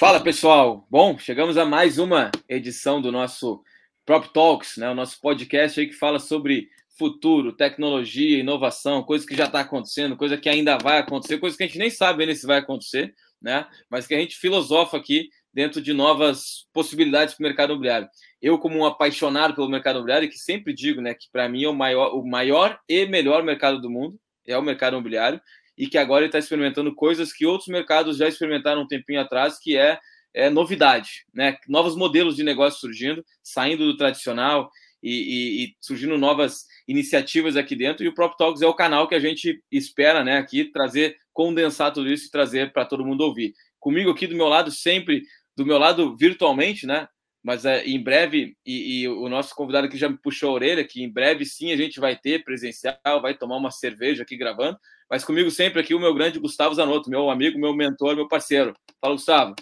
Fala pessoal, bom, chegamos a mais uma edição do nosso Prop Talks, né? O nosso podcast aí que fala sobre futuro, tecnologia, inovação, coisa que já está acontecendo, coisa que ainda vai acontecer, coisa que a gente nem sabe ainda se vai acontecer, né? Mas que a gente filosofa aqui dentro de novas possibilidades para o mercado imobiliário. Eu, como um apaixonado pelo mercado imobiliário, que sempre digo, né, que para mim é o maior, o maior e melhor mercado do mundo, é o mercado imobiliário, e que agora ele está experimentando coisas que outros mercados já experimentaram um tempinho atrás, que é, é novidade, né? Novos modelos de negócio surgindo, saindo do tradicional e, e, e, surgindo novas iniciativas aqui dentro. E o Prop Talks é o canal que a gente espera, né? Aqui trazer, condensar tudo isso e trazer para todo mundo ouvir. Comigo aqui do meu lado, sempre do meu lado virtualmente, né? Mas é, em breve, e, e, o nosso convidado aqui já me puxou a orelha, que em breve sim a gente vai ter presencial, vai tomar uma cerveja aqui gravando. Mas comigo sempre aqui o meu grande Gustavo Zanotto, meu amigo, meu mentor, meu parceiro. Fala, Gustavo.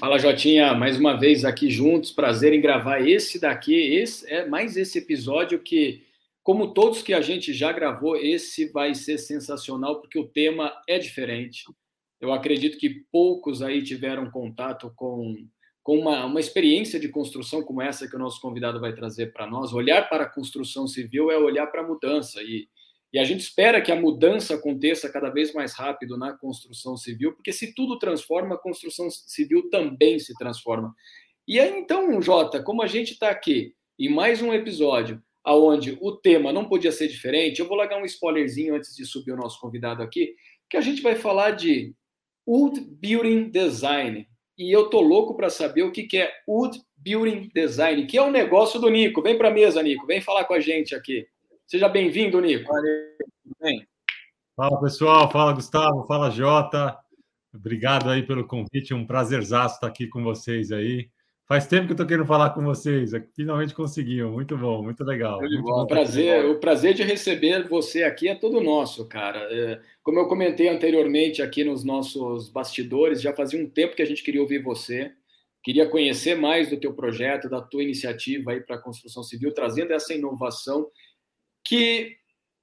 Fala, Jotinha, mais uma vez aqui juntos. Prazer em gravar esse daqui. Esse é mais esse episódio que, como todos que a gente já gravou, esse vai ser sensacional porque o tema é diferente. Eu acredito que poucos aí tiveram contato com, com uma, uma experiência de construção como essa que o nosso convidado vai trazer para nós. Olhar para a construção civil é olhar para a mudança e e a gente espera que a mudança aconteça cada vez mais rápido na construção civil, porque se tudo transforma, a construção civil também se transforma. E aí, então, Jota, como a gente está aqui em mais um episódio aonde o tema não podia ser diferente, eu vou largar um spoilerzinho antes de subir o nosso convidado aqui, que a gente vai falar de Wood Building Design. E eu tô louco para saber o que, que é Wood Building Design, que é o um negócio do Nico. Vem para a mesa, Nico, vem falar com a gente aqui. Seja bem-vindo, Nico. Bem. Fala, pessoal. Fala, Gustavo. Fala, Jota. Obrigado aí pelo convite. Um prazerzaço estar aqui com vocês aí. Faz tempo que eu estou querendo falar com vocês. Finalmente conseguiu. Muito bom, muito legal. Muito bom. Prazer, o prazer de receber você aqui é todo nosso, cara. É, como eu comentei anteriormente aqui nos nossos bastidores, já fazia um tempo que a gente queria ouvir você. Queria conhecer mais do teu projeto, da tua iniciativa aí para a construção civil, trazendo essa inovação que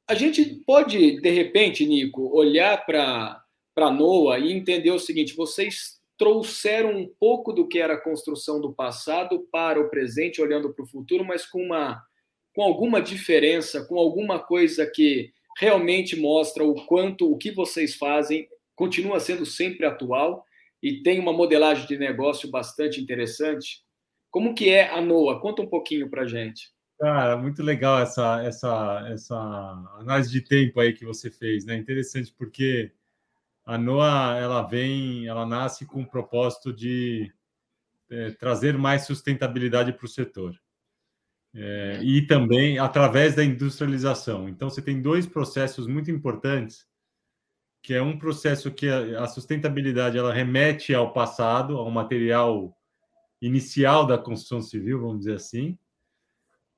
a gente pode, de repente, Nico, olhar para NOA e entender o seguinte: vocês trouxeram um pouco do que era a construção do passado para o presente, olhando para o futuro, mas com, uma, com alguma diferença, com alguma coisa que realmente mostra o quanto o que vocês fazem continua sendo sempre atual e tem uma modelagem de negócio bastante interessante. Como que é a NOA? Conta um pouquinho para gente. Cara, muito legal essa, essa, essa análise de tempo aí que você fez, né? Interessante porque a NOA ela vem, ela nasce com o propósito de é, trazer mais sustentabilidade para o setor. É, e também através da industrialização. Então, você tem dois processos muito importantes, que é um processo que a, a sustentabilidade ela remete ao passado, ao material inicial da construção civil, vamos dizer assim,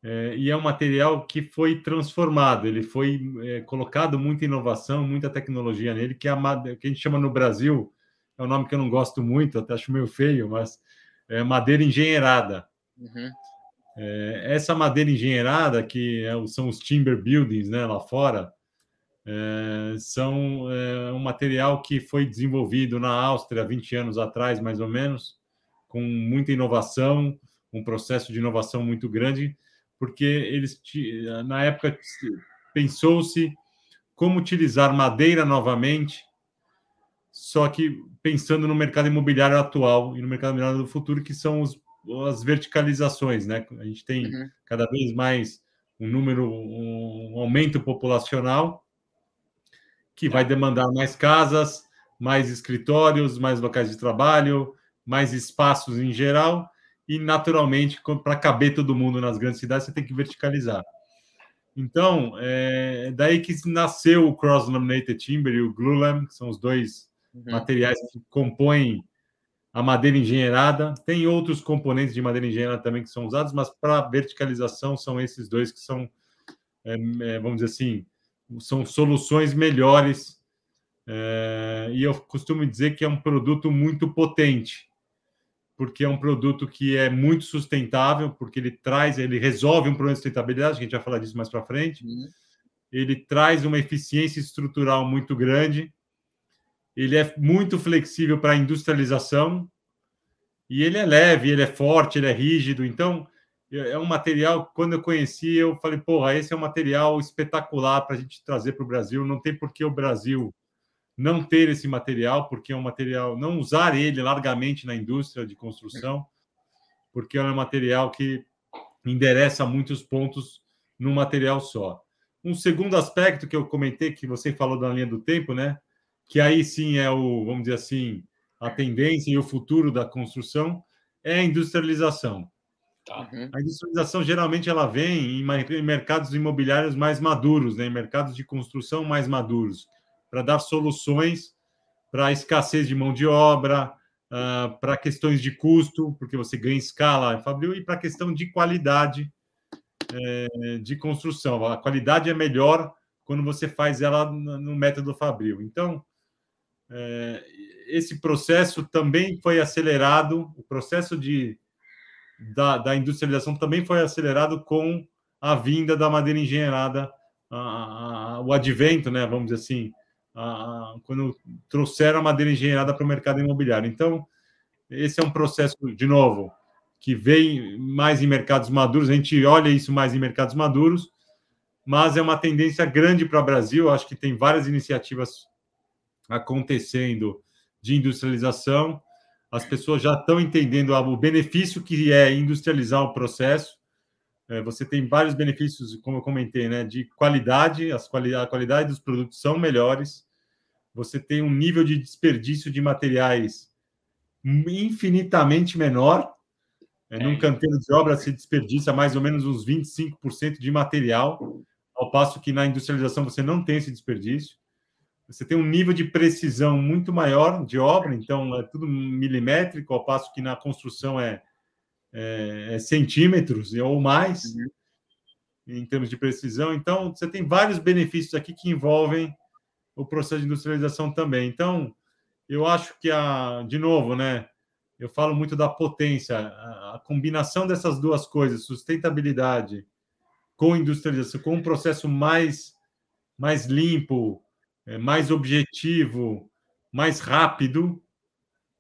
é, e é um material que foi transformado, ele foi é, colocado muita inovação, muita tecnologia nele, que, é a, que a gente chama no Brasil, é um nome que eu não gosto muito, até acho meio feio, mas é madeira engenheirada. Uhum. É, essa madeira engenheirada, que é, são os timber buildings né, lá fora, é, são é, um material que foi desenvolvido na Áustria 20 anos atrás, mais ou menos, com muita inovação, um processo de inovação muito grande, porque eles na época pensou-se como utilizar madeira novamente, só que pensando no mercado imobiliário atual e no mercado imobiliário do futuro, que são os, as verticalizações, né? A gente tem uhum. cada vez mais um número, um aumento populacional que vai demandar mais casas, mais escritórios, mais locais de trabalho, mais espaços em geral, e naturalmente, para caber todo mundo nas grandes cidades, você tem que verticalizar. Então, é daí que nasceu o Cross-Laminated Timber e o Glulam, que são os dois uhum. materiais que compõem a madeira engenheirada. Tem outros componentes de madeira engenheirada também que são usados, mas para verticalização são esses dois que são, é, é, vamos dizer assim, são soluções melhores. É, e eu costumo dizer que é um produto muito potente porque é um produto que é muito sustentável, porque ele traz, ele resolve um problema de sustentabilidade, a gente vai falar disso mais para frente. Uhum. Ele traz uma eficiência estrutural muito grande. Ele é muito flexível para a industrialização. E ele é leve, ele é forte, ele é rígido. Então, é um material, quando eu conheci, eu falei, porra, esse é um material espetacular para a gente trazer para o Brasil. Não tem por que o Brasil não ter esse material, porque é um material, não usar ele largamente na indústria de construção, porque é um material que endereça muitos pontos num material só. Um segundo aspecto que eu comentei, que você falou da linha do tempo, né? Que aí sim é o, vamos dizer assim, a tendência e o futuro da construção é a industrialização. Tá. Uhum. A industrialização geralmente ela vem em mercados imobiliários mais maduros, né? em mercados de construção mais maduros, para dar soluções para a escassez de mão de obra, uh, para questões de custo, porque você ganha escala, Fabio, e para a questão de qualidade é, de construção. A qualidade é melhor quando você faz ela no método Fabril. Então, é, esse processo também foi acelerado, o processo de, da, da, industrialização também foi acelerado com a vinda da madeira engenheirada, a, a, o advento, né, vamos dizer assim, quando trouxeram a madeira engenheirada para o mercado imobiliário. Então, esse é um processo, de novo, que vem mais em mercados maduros, a gente olha isso mais em mercados maduros, mas é uma tendência grande para o Brasil. Acho que tem várias iniciativas acontecendo de industrialização. As pessoas já estão entendendo o benefício que é industrializar o processo. É, você tem vários benefícios, como eu comentei, né, de qualidade, as quali a qualidade dos produtos são melhores. Você tem um nível de desperdício de materiais infinitamente menor é, num canteiro de obra se desperdiça mais ou menos uns 25% de material, ao passo que na industrialização você não tem esse desperdício. Você tem um nível de precisão muito maior de obra, então é tudo milimétrico, ao passo que na construção é, é, é centímetros ou mais, uhum. em termos de precisão. Então, você tem vários benefícios aqui que envolvem o processo de industrialização também. Então, eu acho que, a, de novo, né, eu falo muito da potência, a, a combinação dessas duas coisas, sustentabilidade com industrialização, com um processo mais, mais limpo, é, mais objetivo, mais rápido,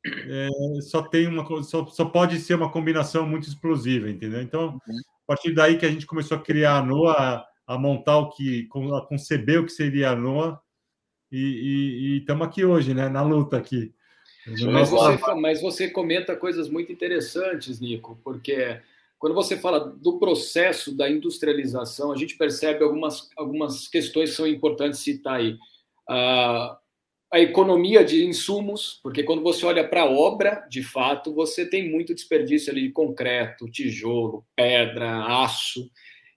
é, só tem uma só, só pode ser uma combinação muito explosiva, entendeu? Então, uhum. a partir daí que a gente começou a criar a NOA, a, montar o que, a conceber o que seria a NOA, e estamos aqui hoje, né, na luta aqui. Mas você, mas você comenta coisas muito interessantes, Nico, porque quando você fala do processo da industrialização, a gente percebe algumas, algumas questões que são importantes citar aí. a a economia de insumos, porque quando você olha para a obra, de fato, você tem muito desperdício ali de concreto, tijolo, pedra, aço.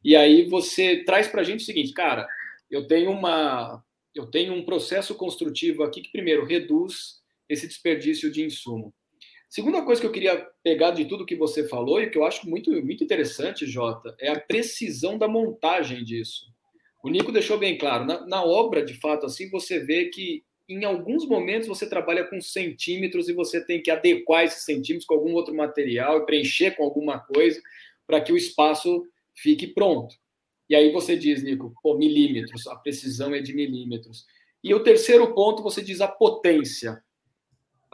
E aí você traz para a gente o seguinte, cara, eu tenho uma eu tenho um processo construtivo aqui que primeiro reduz esse desperdício de insumo. Segunda coisa que eu queria pegar de tudo que você falou e que eu acho muito, muito interessante, Jota, é a precisão da montagem disso. O Nico deixou bem claro, na, na obra, de fato, assim, você vê que em alguns momentos você trabalha com centímetros e você tem que adequar esses centímetros com algum outro material e preencher com alguma coisa para que o espaço fique pronto. E aí você diz, Nico, pô, milímetros, a precisão é de milímetros. E o terceiro ponto, você diz a potência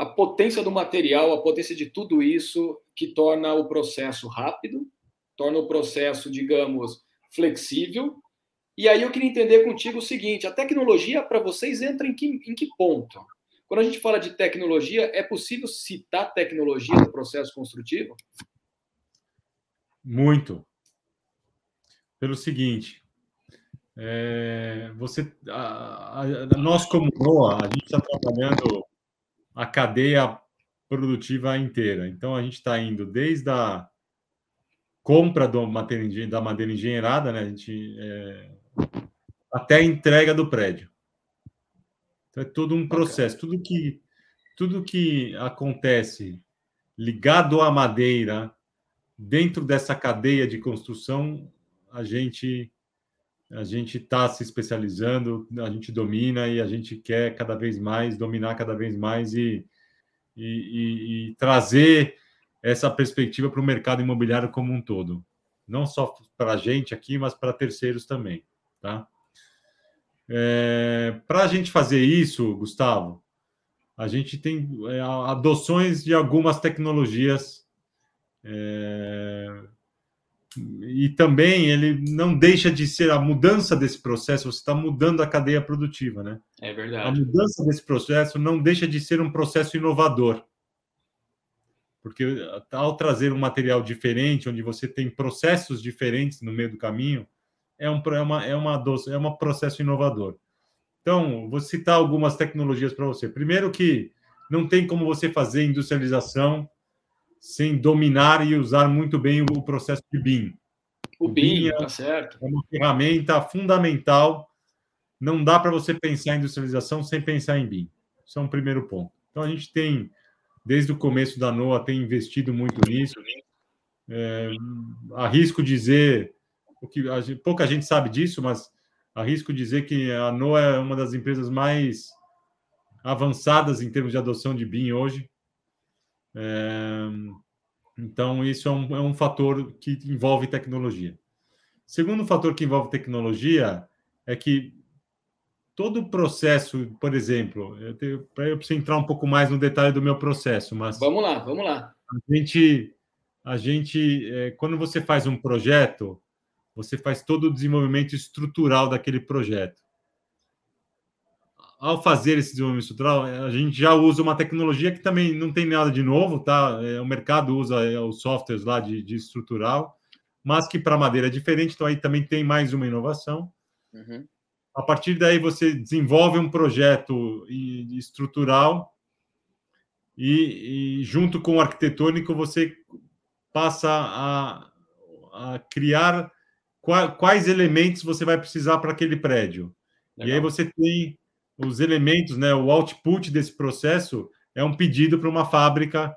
a potência do material, a potência de tudo isso que torna o processo rápido, torna o processo, digamos, flexível. E aí eu queria entender contigo o seguinte: a tecnologia para vocês entra em que, em que ponto? Quando a gente fala de tecnologia, é possível citar tecnologia no processo construtivo? Muito. Pelo seguinte, é, você, a, a, nós como NOA, a gente está trabalhando a cadeia produtiva inteira. Então, a gente está indo desde a compra do da madeira engenheirada, né? A gente, é, até a entrega do prédio. Então, é todo um processo. Okay. Tudo que, tudo que acontece ligado à madeira, dentro dessa cadeia de construção, a gente a gente está se especializando, a gente domina e a gente quer cada vez mais dominar cada vez mais e, e, e, e trazer essa perspectiva para o mercado imobiliário como um todo, não só para a gente aqui, mas para terceiros também, tá? É, para a gente fazer isso, Gustavo, a gente tem é, adoções de algumas tecnologias é, e também ele não deixa de ser a mudança desse processo, você está mudando a cadeia produtiva, né? É verdade. A mudança desse processo não deixa de ser um processo inovador. Porque ao trazer um material diferente, onde você tem processos diferentes no meio do caminho, é um, é uma, é uma doce, é um processo inovador. Então, vou citar algumas tecnologias para você. Primeiro que não tem como você fazer industrialização sem dominar e usar muito bem o processo de BIM. O, BIM, é, tá certo. É uma ferramenta fundamental. Não dá para você pensar em industrialização sem pensar em BIM. Isso é um primeiro ponto. Então, a gente tem, desde o começo da NOAA, tem investido muito nisso. É, arrisco dizer, o que gente, pouca gente sabe disso, mas arrisco dizer que a NOAA é uma das empresas mais avançadas em termos de adoção de BIM hoje. É, então, isso é um, é um fator que envolve tecnologia. Segundo fator que envolve tecnologia é que todo o processo, por exemplo, eu, tenho, eu preciso entrar um pouco mais no detalhe do meu processo, mas. Vamos lá, vamos lá. A gente, a gente é, quando você faz um projeto, você faz todo o desenvolvimento estrutural daquele projeto ao fazer esse desenvolvimento estrutural, a gente já usa uma tecnologia que também não tem nada de novo, tá? É, o mercado usa é, os softwares lá de, de estrutural, mas que para madeira é diferente, então aí também tem mais uma inovação. Uhum. A partir daí você desenvolve um projeto estrutural e, e junto com o arquitetônico você passa a, a criar quais elementos você vai precisar para aquele prédio. Legal. E aí você tem os elementos, né, o output desse processo é um pedido para uma fábrica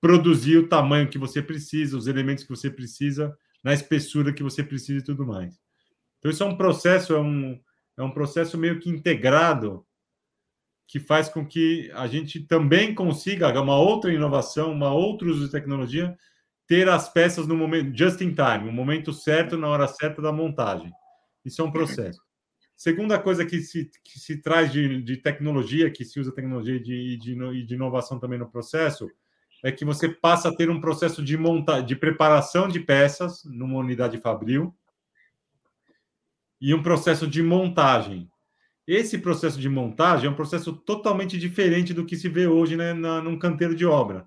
produzir o tamanho que você precisa, os elementos que você precisa, na espessura que você precisa e tudo mais. Então, isso é um processo, é um, é um processo meio que integrado que faz com que a gente também consiga uma outra inovação, uma outra uso de tecnologia, ter as peças no momento just in time, no momento certo, na hora certa da montagem. Isso é um processo. Segunda coisa que se, que se traz de, de tecnologia, que se usa tecnologia de, de, de inovação também no processo, é que você passa a ter um processo de monta de preparação de peças numa unidade fabril e um processo de montagem. Esse processo de montagem é um processo totalmente diferente do que se vê hoje né, na, num canteiro de obra.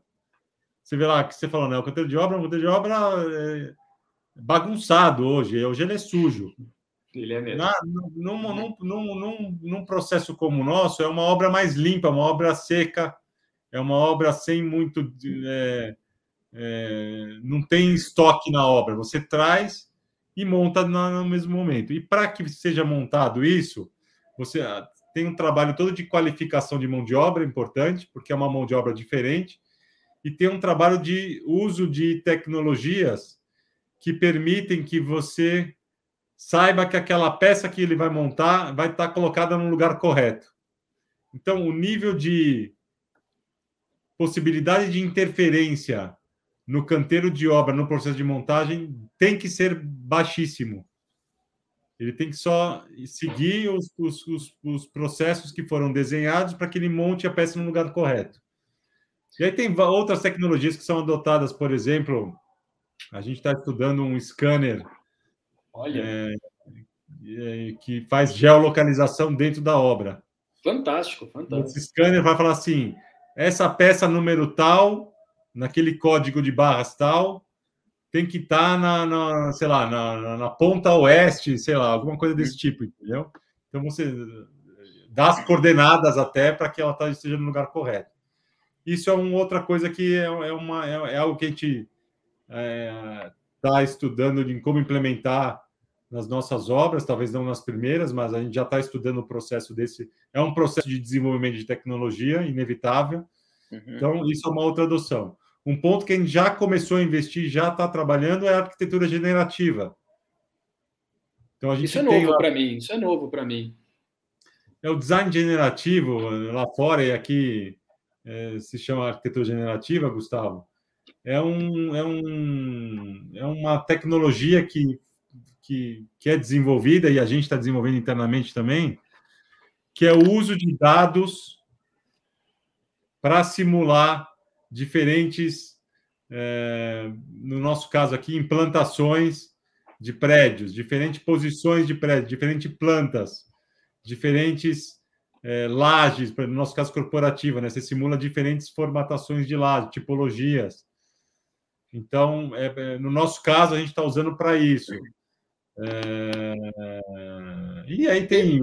Você vê lá que você falou, né? O canteiro de obra, o canteiro de obra é bagunçado hoje. Hoje ele é sujo. Ele é mesmo. Na, num, num, num, num, num processo como o nosso, é uma obra mais limpa, uma obra seca, é uma obra sem muito. É, é, não tem estoque na obra. Você traz e monta no mesmo momento. E para que seja montado isso, você ah, tem um trabalho todo de qualificação de mão de obra importante, porque é uma mão de obra diferente, e tem um trabalho de uso de tecnologias que permitem que você saiba que aquela peça que ele vai montar vai estar colocada no lugar correto. Então, o nível de possibilidade de interferência no canteiro de obra, no processo de montagem, tem que ser baixíssimo. Ele tem que só seguir os, os, os, os processos que foram desenhados para que ele monte a peça no lugar correto. E aí tem outras tecnologias que são adotadas, por exemplo, a gente está estudando um scanner Olha. É, é, que faz geolocalização dentro da obra. Fantástico, fantástico. Esse scanner vai falar assim: essa peça número tal, naquele código de barras tal, tem que estar tá na, na, sei lá, na, na, ponta oeste, sei lá, alguma coisa desse tipo, entendeu? Então você dá as coordenadas até para que ela tá, esteja no lugar correto. Isso é uma outra coisa que é, é uma, é, é algo que a gente está é, estudando em como implementar nas nossas obras, talvez não nas primeiras, mas a gente já está estudando o processo desse. É um processo de desenvolvimento de tecnologia inevitável. Uhum. Então, isso é uma outra adoção. Um ponto que a gente já começou a investir, já está trabalhando, é a arquitetura generativa. Então, a gente isso é novo lá... para mim, isso é novo para mim. É o design generativo lá fora e aqui é, se chama arquitetura generativa, Gustavo. É, um, é, um, é uma tecnologia que que, que é desenvolvida e a gente está desenvolvendo internamente também, que é o uso de dados para simular diferentes, é, no nosso caso aqui, implantações de prédios, diferentes posições de prédios, diferentes plantas, diferentes é, lajes, no nosso caso corporativa, né? Você simula diferentes formatações de laje, tipologias. Então, é, é no nosso caso, a gente está usando para isso. É... E aí tem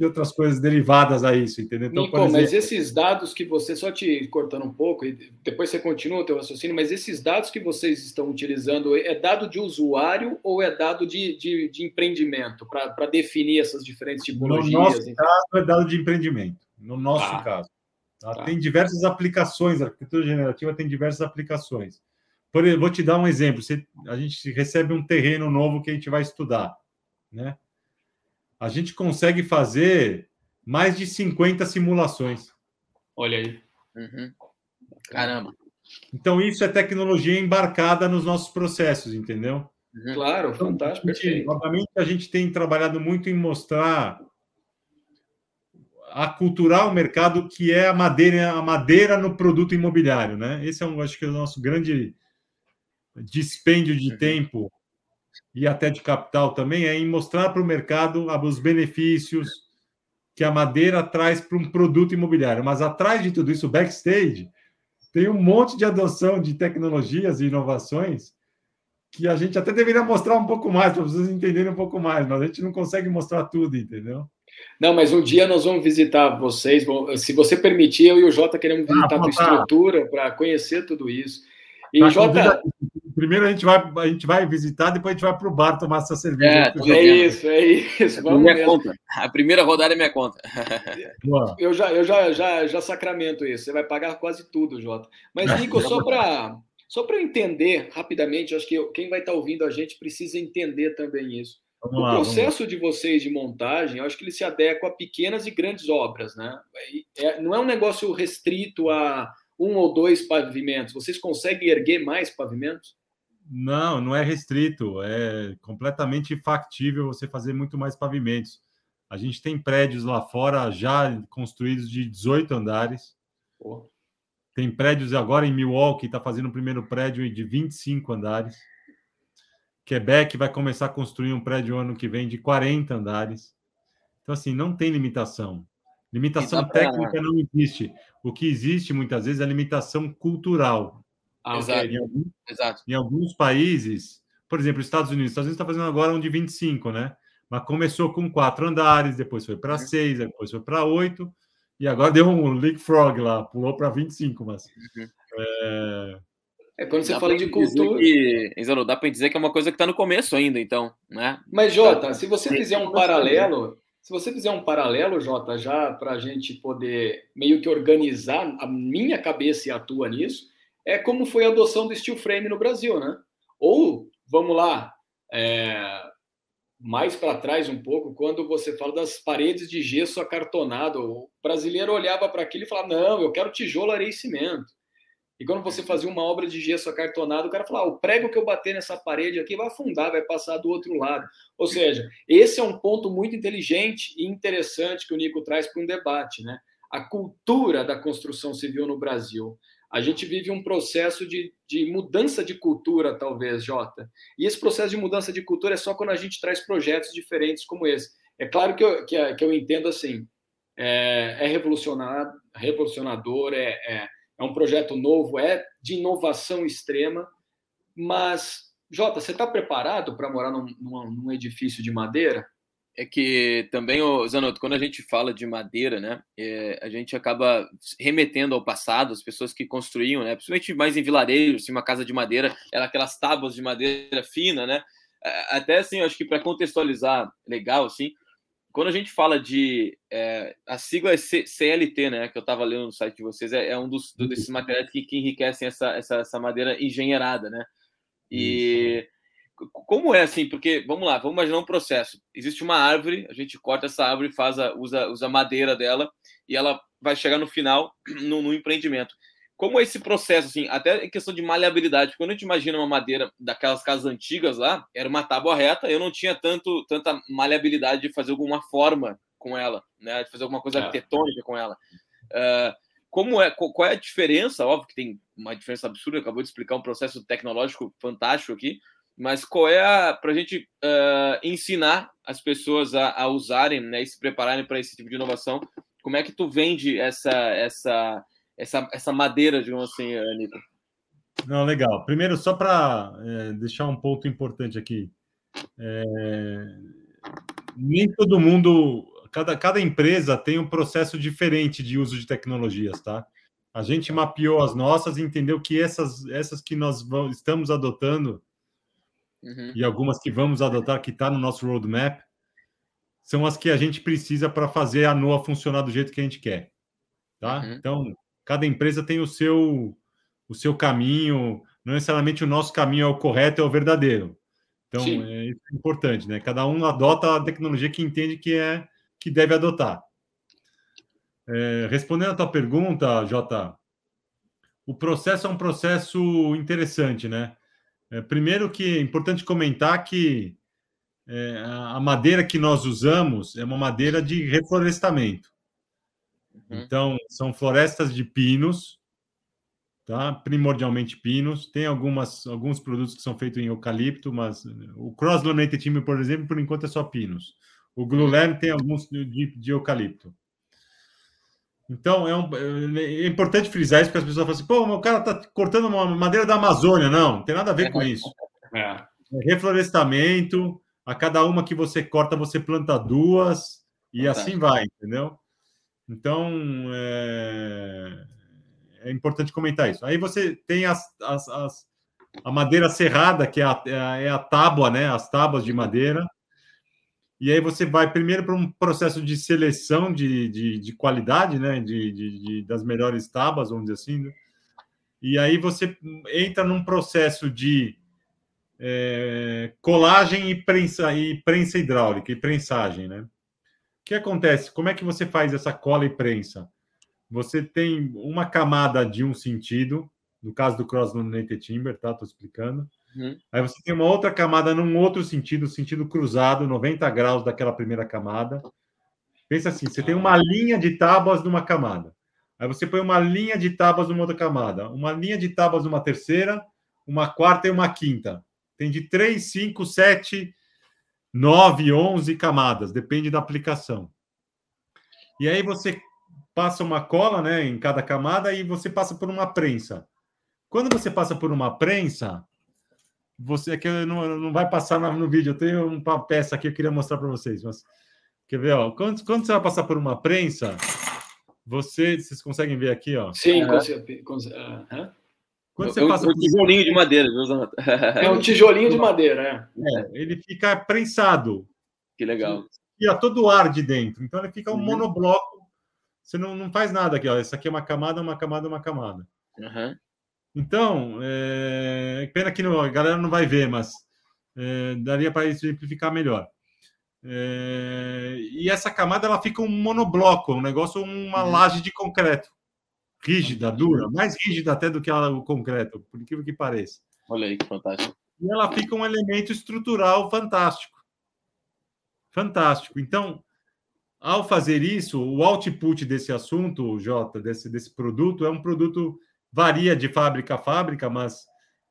outras coisas derivadas a isso, entendeu? Então, Nico, exemplo... mas esses dados que você, só te cortando um pouco, e depois você continua o teu raciocínio, mas esses dados que vocês estão utilizando, é dado de usuário ou é dado de, de, de empreendimento, para definir essas diferentes tipologias? No nosso caso, é dado de empreendimento, no nosso tá. caso. Tá? Tá. Tem diversas aplicações, a arquitetura generativa tem diversas aplicações. Por, vou te dar um exemplo. Você, a gente recebe um terreno novo que a gente vai estudar, né? A gente consegue fazer mais de 50 simulações. Olha aí. Uhum. Caramba. Então, isso é tecnologia embarcada nos nossos processos, entendeu? Uhum. Claro, então, fantástico. A gente, obviamente, a gente tem trabalhado muito em mostrar a culturar o mercado que é a madeira, a madeira no produto imobiliário, né? Esse é um, acho que é o nosso grande dispêndio de uhum. tempo e até de capital também é em mostrar para o mercado os benefícios que a madeira traz para um produto imobiliário. Mas atrás de tudo isso, backstage, tem um monte de adoção de tecnologias e inovações que a gente até deveria mostrar um pouco mais, para vocês entenderem um pouco mais, mas a gente não consegue mostrar tudo, entendeu? Não, mas um dia nós vamos visitar vocês. Se você permitir, eu e o Jota queremos ah, visitar ah, a tua estrutura para conhecer tudo isso. E tá Jota, Primeiro a gente vai, a gente vai visitar, depois a gente vai para o bar tomar essa cerveja. É, é isso, é isso. Vamos minha conta. A primeira rodada é minha conta. eu já, eu já, já, já sacramento isso. Você vai pagar quase tudo, Jota. Mas, Nico, só para só para entender rapidamente, acho que quem vai estar tá ouvindo a gente precisa entender também isso. Vamos o lá, processo de vocês de montagem, eu acho que ele se adequa a pequenas e grandes obras, né? É, não é um negócio restrito a um ou dois pavimentos. Vocês conseguem erguer mais pavimentos? Não, não é restrito, é completamente factível você fazer muito mais pavimentos. A gente tem prédios lá fora já construídos de 18 andares. Oh. Tem prédios agora em Milwaukee, está fazendo o primeiro prédio de 25 andares. Quebec vai começar a construir um prédio ano que vem de 40 andares. Então, assim, não tem limitação. Limitação técnica não existe. O que existe muitas vezes é limitação cultural. Ah, Exato. Em, alguns, Exato. em alguns países, por exemplo, Estados Unidos, Estados Unidos está fazendo agora um de 25, né? Mas começou com quatro andares, depois foi para uhum. seis, depois foi para oito, e agora deu um leapfrog lá, pulou para 25, mas. Uhum. É... é... quando você dá fala de cultura. Que, dá para dizer que é uma coisa que está no começo ainda, então, né? Mas, Jota, se você fizer um paralelo, se você fizer um paralelo, Jota, já para a gente poder meio que organizar a minha cabeça e a tua nisso, é como foi a adoção do steel frame no Brasil, né? Ou, vamos lá, é, mais para trás um pouco, quando você fala das paredes de gesso acartonado, o brasileiro olhava para aquilo e falava: não, eu quero tijolo, areia e cimento. E quando você fazia uma obra de gesso acartonado, o cara falava: ah, o prego que eu bater nessa parede aqui vai afundar, vai passar do outro lado. Ou seja, esse é um ponto muito inteligente e interessante que o Nico traz para um debate, né? A cultura da construção civil no Brasil a gente vive um processo de, de mudança de cultura, talvez, Jota. E esse processo de mudança de cultura é só quando a gente traz projetos diferentes como esse. É claro que eu, que, que eu entendo assim, é, é revolucionado, revolucionador, é, é, é um projeto novo, é de inovação extrema, mas, Jota, você está preparado para morar num, num edifício de madeira? É que também, Zanotto, quando a gente fala de madeira, né, é, a gente acaba remetendo ao passado, as pessoas que construíam, né, principalmente mais em vilarejos, assim, uma casa de madeira, era aquelas tábuas de madeira fina, né, até assim, eu acho que para contextualizar legal, assim, quando a gente fala de é, a sigla é CLT, né, que eu estava lendo no site de vocês, é, é um dos, desses materiais que, que enriquecem essa, essa, essa madeira engenheirada, né, e como é assim? Porque, vamos lá, vamos imaginar um processo. Existe uma árvore, a gente corta essa árvore, faz a, usa, usa a madeira dela e ela vai chegar no final no, no, empreendimento. Como é esse processo, assim, até em questão de maleabilidade? Quando a gente imagina uma madeira daquelas casas antigas lá, era uma tábua reta, eu não tinha tanto, tanta maleabilidade de fazer alguma forma com ela, né? De fazer alguma coisa é. arquitetônica com ela. Uh, como é, qual é a diferença? Óbvio que tem uma diferença absurda, acabou de explicar um processo tecnológico fantástico aqui, mas qual é a para a gente uh, ensinar as pessoas a, a, usarem né, e se prepararem para esse tipo de inovação? Como é que tu vende essa essa essa, essa madeira, digamos assim, Nico? Não, legal. Primeiro, só para é, deixar um ponto importante aqui. É, nem todo mundo, cada, cada empresa tem um processo diferente de uso de tecnologias, tá? A gente mapeou as nossas e entendeu que essas, essas que nós vamos, estamos adotando uhum. e algumas que vamos adotar, que está no nosso roadmap, são as que a gente precisa para fazer a NOA funcionar do jeito que a gente quer. Tá? Uhum. Então, cada empresa tem o seu, o seu caminho, não necessariamente o nosso caminho é o correto, é o verdadeiro. Então, Sim. é importante, né? Cada um adota a tecnologia que entende que é que deve adotar. É, respondendo a tua pergunta, Jota, o processo é um processo interessante, né? É, primeiro que é importante comentar que é, a madeira que nós usamos é uma madeira de reflorestamento. Uhum. Então, são florestas de pinos, tá? primordialmente pinos. Tem algumas, alguns produtos que são feitos em eucalipto, mas o Cross Laminated Timber, por exemplo, por enquanto é só pinos. O Glulam tem alguns de, de eucalipto. Então, é, um, é, importante frisar isso, porque as pessoas falam assim, pô, o cara está cortando uma madeira da Amazônia. Não, não tem nada a ver com isso. É. é reflorestamento, a cada uma que você corta, você planta duas, e assim vai, entendeu? Então, é, é importante comentar isso. Aí você tem as, as, as, a madeira serrada, que é a, é a tábua, né? As tábuas de madeira. E aí você vai primeiro para um processo de seleção de, de, de qualidade, né? De, de, das melhores tábuas, vamos dizer assim. Né? E aí você entra num processo de é, colagem e prensa, e prensa hidráulica, e prensagem, né? O que acontece? Como é que você faz essa cola e prensa? Você tem uma camada de um sentido, no caso do cross-laminated timber, tá? Estou explicando. Uhum. Aí você tem uma outra camada num outro sentido, sentido cruzado, 90 graus daquela primeira camada. Pensa assim: você tem uma linha de tábuas numa camada. Aí você põe uma linha de tábuas numa outra camada, uma linha de tábuas numa terceira, uma quarta e uma quinta. Tem de 3, 5, 7, 9, 11 camadas, depende da aplicação. E aí você passa uma cola né, em cada camada e você passa por uma prensa. Quando você passa por uma prensa, você aqui não, não vai passar no vídeo. Eu tenho uma peça aqui que eu queria mostrar para vocês. Mas quer ver? Ó, quando, quando você vai passar por uma prensa, você, vocês conseguem ver aqui, ó? Sim, é. com, uh, quando você é um, passa um tijolinho de madeira, É um tijolinho de madeira, é. é ele fica prensado. Que legal. E a todo o ar de dentro. Então ele fica um uhum. monobloco. Você não, não faz nada aqui, ó. Essa aqui é uma camada, uma camada, uma camada. Uhum. Então, é... pena que não, a galera não vai ver, mas é... daria para exemplificar melhor. É... E essa camada ela fica um monobloco, um negócio, uma uhum. laje de concreto. Rígida, dura, mais rígida até do que o concreto, por incrível que pareça. Olha aí que fantástico. E ela fica um elemento estrutural fantástico. Fantástico. Então, ao fazer isso, o output desse assunto, Jota, desse, desse produto, é um produto varia de fábrica a fábrica, mas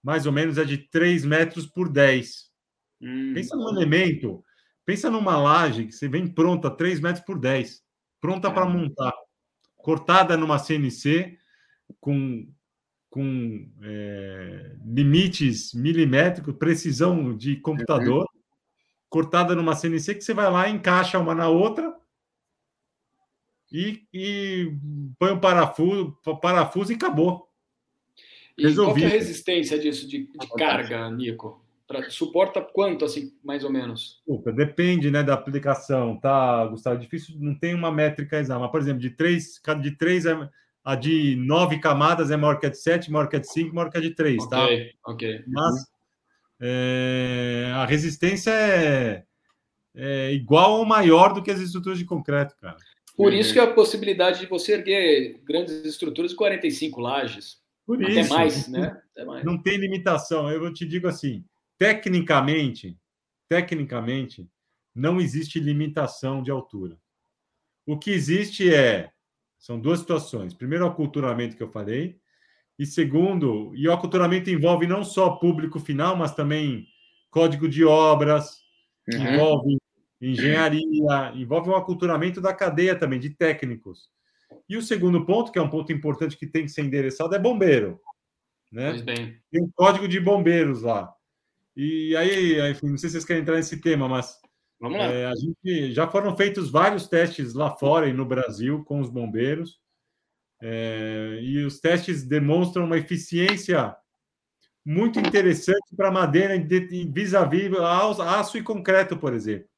mais ou menos é de 3 metros por 10. Hum. Pensa num elemento, pensa numa laje que você vem pronta, 3 metros por 10, pronta é. para montar, cortada numa CNC, com, com é, limites milimétricos, precisão de computador, uhum. cortada numa CNC que você vai lá, encaixa uma na outra e, e põe um parafuso, parafuso e acabou. E Resolvi. qual é a resistência disso de, de carga, Nico? Pra, suporta quanto, assim, mais ou menos? Opa, depende né, da aplicação, tá, Gustavo? Difícil, não tem uma métrica exata. Mas, por exemplo, de três, de três é, a de nove camadas é maior que a de sete, maior que a de cinco, maior que a de três, tá? Ok, ok. Mas é, a resistência é, é igual ou maior do que as estruturas de concreto, cara. Por isso que a possibilidade de você erguer grandes estruturas de 45 lajes, por Até isso. mais, né? Até mais. Não tem limitação. Eu te digo assim, tecnicamente, tecnicamente, não existe limitação de altura. O que existe é São duas situações. Primeiro, o aculturamento que eu falei, e segundo, e o aculturamento envolve não só público final, mas também código de obras, uhum. envolve engenharia, envolve um aculturamento da cadeia também, de técnicos. E o segundo ponto, que é um ponto importante que tem que ser endereçado, é bombeiro. Né? Tem um código de bombeiros lá. E aí, enfim, não sei se vocês querem entrar nesse tema, mas Vamos lá. É, a gente, já foram feitos vários testes lá fora e no Brasil com os bombeiros. É, e os testes demonstram uma eficiência muito interessante para madeira vis-à-vis aço e concreto, por exemplo.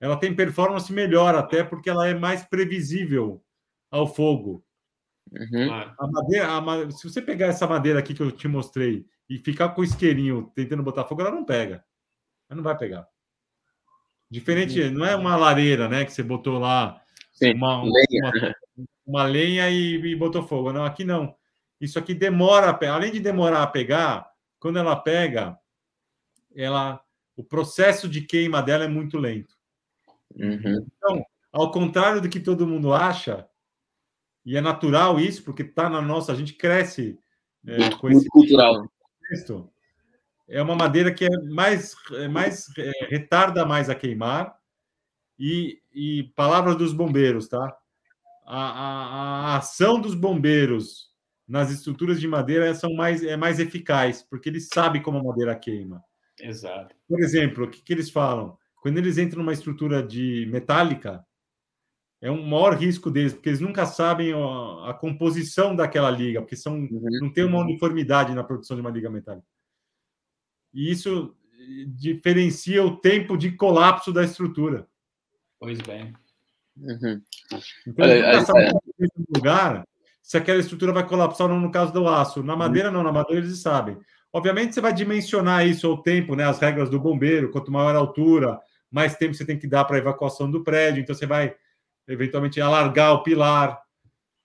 Ela tem performance melhor até porque ela é mais previsível ao fogo. Uhum. A madeira, a, se você pegar essa madeira aqui que eu te mostrei e ficar com o isqueirinho tentando botar fogo, ela não pega. Ela não vai pegar. Diferente, uhum. não é uma lareira, né? Que você botou lá Sim, uma, lenha. Uma, uma, lenha e, e, botou fogo. Não, aqui não. Isso aqui demora, além de demorar a pegar, quando ela pega, ela, o processo de queima dela é muito lento. Uhum. Então, ao contrário do que todo mundo acha, e é natural isso, porque está na nossa, a gente cresce é, com esse cultural. Texto, é uma madeira que é mais, é mais é, retarda mais a queimar. E, e palavras dos bombeiros, tá? A, a, a, ação dos bombeiros nas estruturas de madeira são mais, é mais eficaz, porque eles sabem como a madeira queima. Exato. Por exemplo, o que, que eles falam? Quando eles entram numa estrutura de metálica, é um maior risco deles, porque eles nunca sabem a, a composição daquela liga, porque são, uhum. não tem uma uniformidade na produção de uma liga metálica e isso diferencia o tempo de colapso da estrutura. Pois bem. Uhum. Então, Olha, sabe é... lugar se aquela estrutura vai colapsar ou não no caso do aço. Na madeira, não, na madeira eles sabem. Obviamente, você vai dimensionar isso ao tempo, né? As regras do bombeiro, quanto maior a altura, mais tempo você tem que dar para a evacuação do prédio. Então, você vai eventualmente alargar o pilar,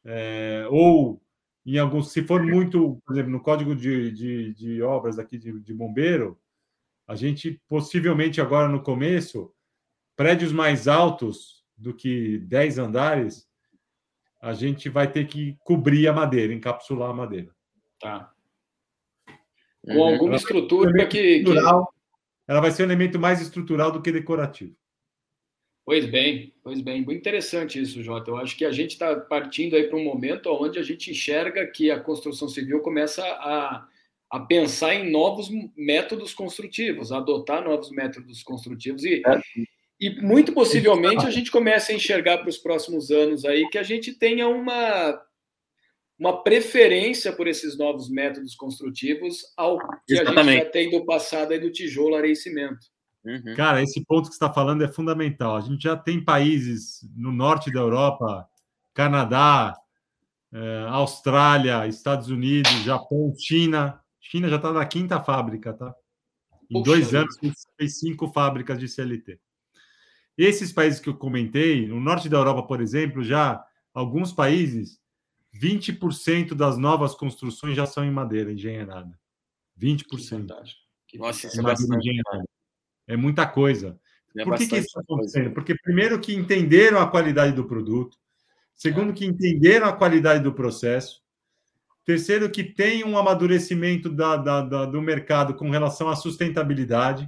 é, ou em alguns, se for muito, por exemplo, no código de, de, de obras aqui de, de bombeiro, a gente possivelmente agora no começo, prédios mais altos do que 10 andares, a gente vai ter que cobrir a madeira, encapsular a madeira. Tá. Com uhum. alguma estrutura que, que. Ela vai ser um elemento mais estrutural do que decorativo. Pois bem, pois bem, muito interessante isso, Jota. Eu acho que a gente está partindo aí para um momento onde a gente enxerga que a construção civil começa a, a pensar em novos métodos construtivos, a adotar novos métodos construtivos e, é. e muito possivelmente a gente começa a enxergar para os próximos anos aí que a gente tenha uma uma preferência por esses novos métodos construtivos ao que Exatamente. a gente já tem do passado aí do tijolo, areia e cimento. Uhum. Cara, esse ponto que você está falando é fundamental. A gente já tem países no norte da Europa, Canadá, é, Austrália, Estados Unidos, Japão, China. China já está na quinta fábrica, tá? Em Poxa dois anos fez cinco fábricas de CLT. Esses países que eu comentei, no norte da Europa, por exemplo, já alguns países, 20% das novas construções já são em madeira engenheirada. 20%. Nossa, isso é bastante. Engenheirada. É muita coisa. É Por que, que isso está acontecendo? Coisa. Porque, primeiro, que entenderam a qualidade do produto. Segundo, que entenderam a qualidade do processo. Terceiro, que tem um amadurecimento da, da, da do mercado com relação à sustentabilidade.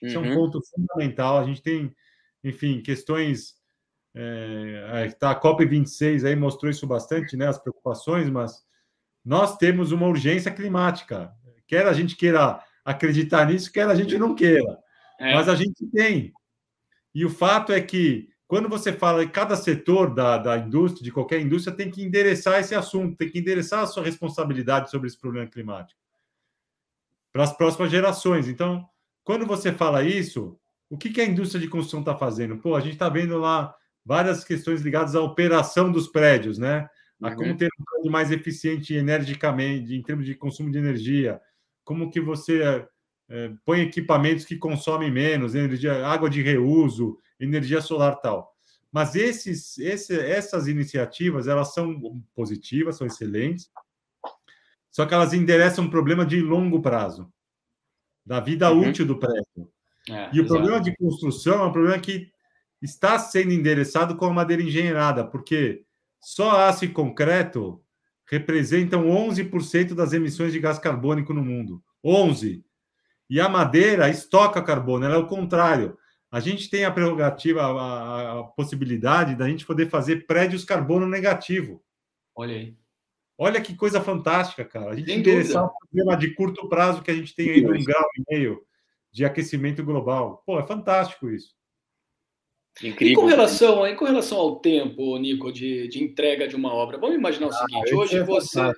Uhum. Isso é um uhum. ponto fundamental. A gente tem, enfim, questões. É, tá, a COP26 aí mostrou isso bastante, né? As preocupações, mas nós temos uma urgência climática. Quer a gente queira acreditar nisso, quer a gente não queira. É. Mas a gente tem. E o fato é que, quando você fala em cada setor da, da indústria, de qualquer indústria, tem que endereçar esse assunto, tem que endereçar a sua responsabilidade sobre esse problema climático para as próximas gerações. Então, quando você fala isso, o que, que a indústria de construção está fazendo? Pô, a gente está vendo lá várias questões ligadas à operação dos prédios, né? A como uhum. ter um prédio mais eficiente energicamente, em termos de consumo de energia, como que você é, põe equipamentos que consomem menos, energia, água de reuso, energia solar tal. Mas esses, esse, essas iniciativas elas são positivas, são excelentes, só que elas endereçam um problema de longo prazo, da vida uhum. útil do prédio. É, e o problema de construção é um problema que está sendo endereçado com a madeira engenheirada, porque Só aço e concreto representam 11% das emissões de gás carbônico no mundo. 11. E a madeira estoca carbono, ela é o contrário. A gente tem a prerrogativa, a, a possibilidade da gente poder fazer prédios carbono negativo. Olha aí. Olha que coisa fantástica, cara. A gente interessar um problema de curto prazo que a gente tem aí de um grau e meio de aquecimento global. Pô, é fantástico isso. Incrível. E com relação, em com relação ao tempo, Nico, de, de entrega de uma obra, vamos imaginar o ah, seguinte: hoje é você.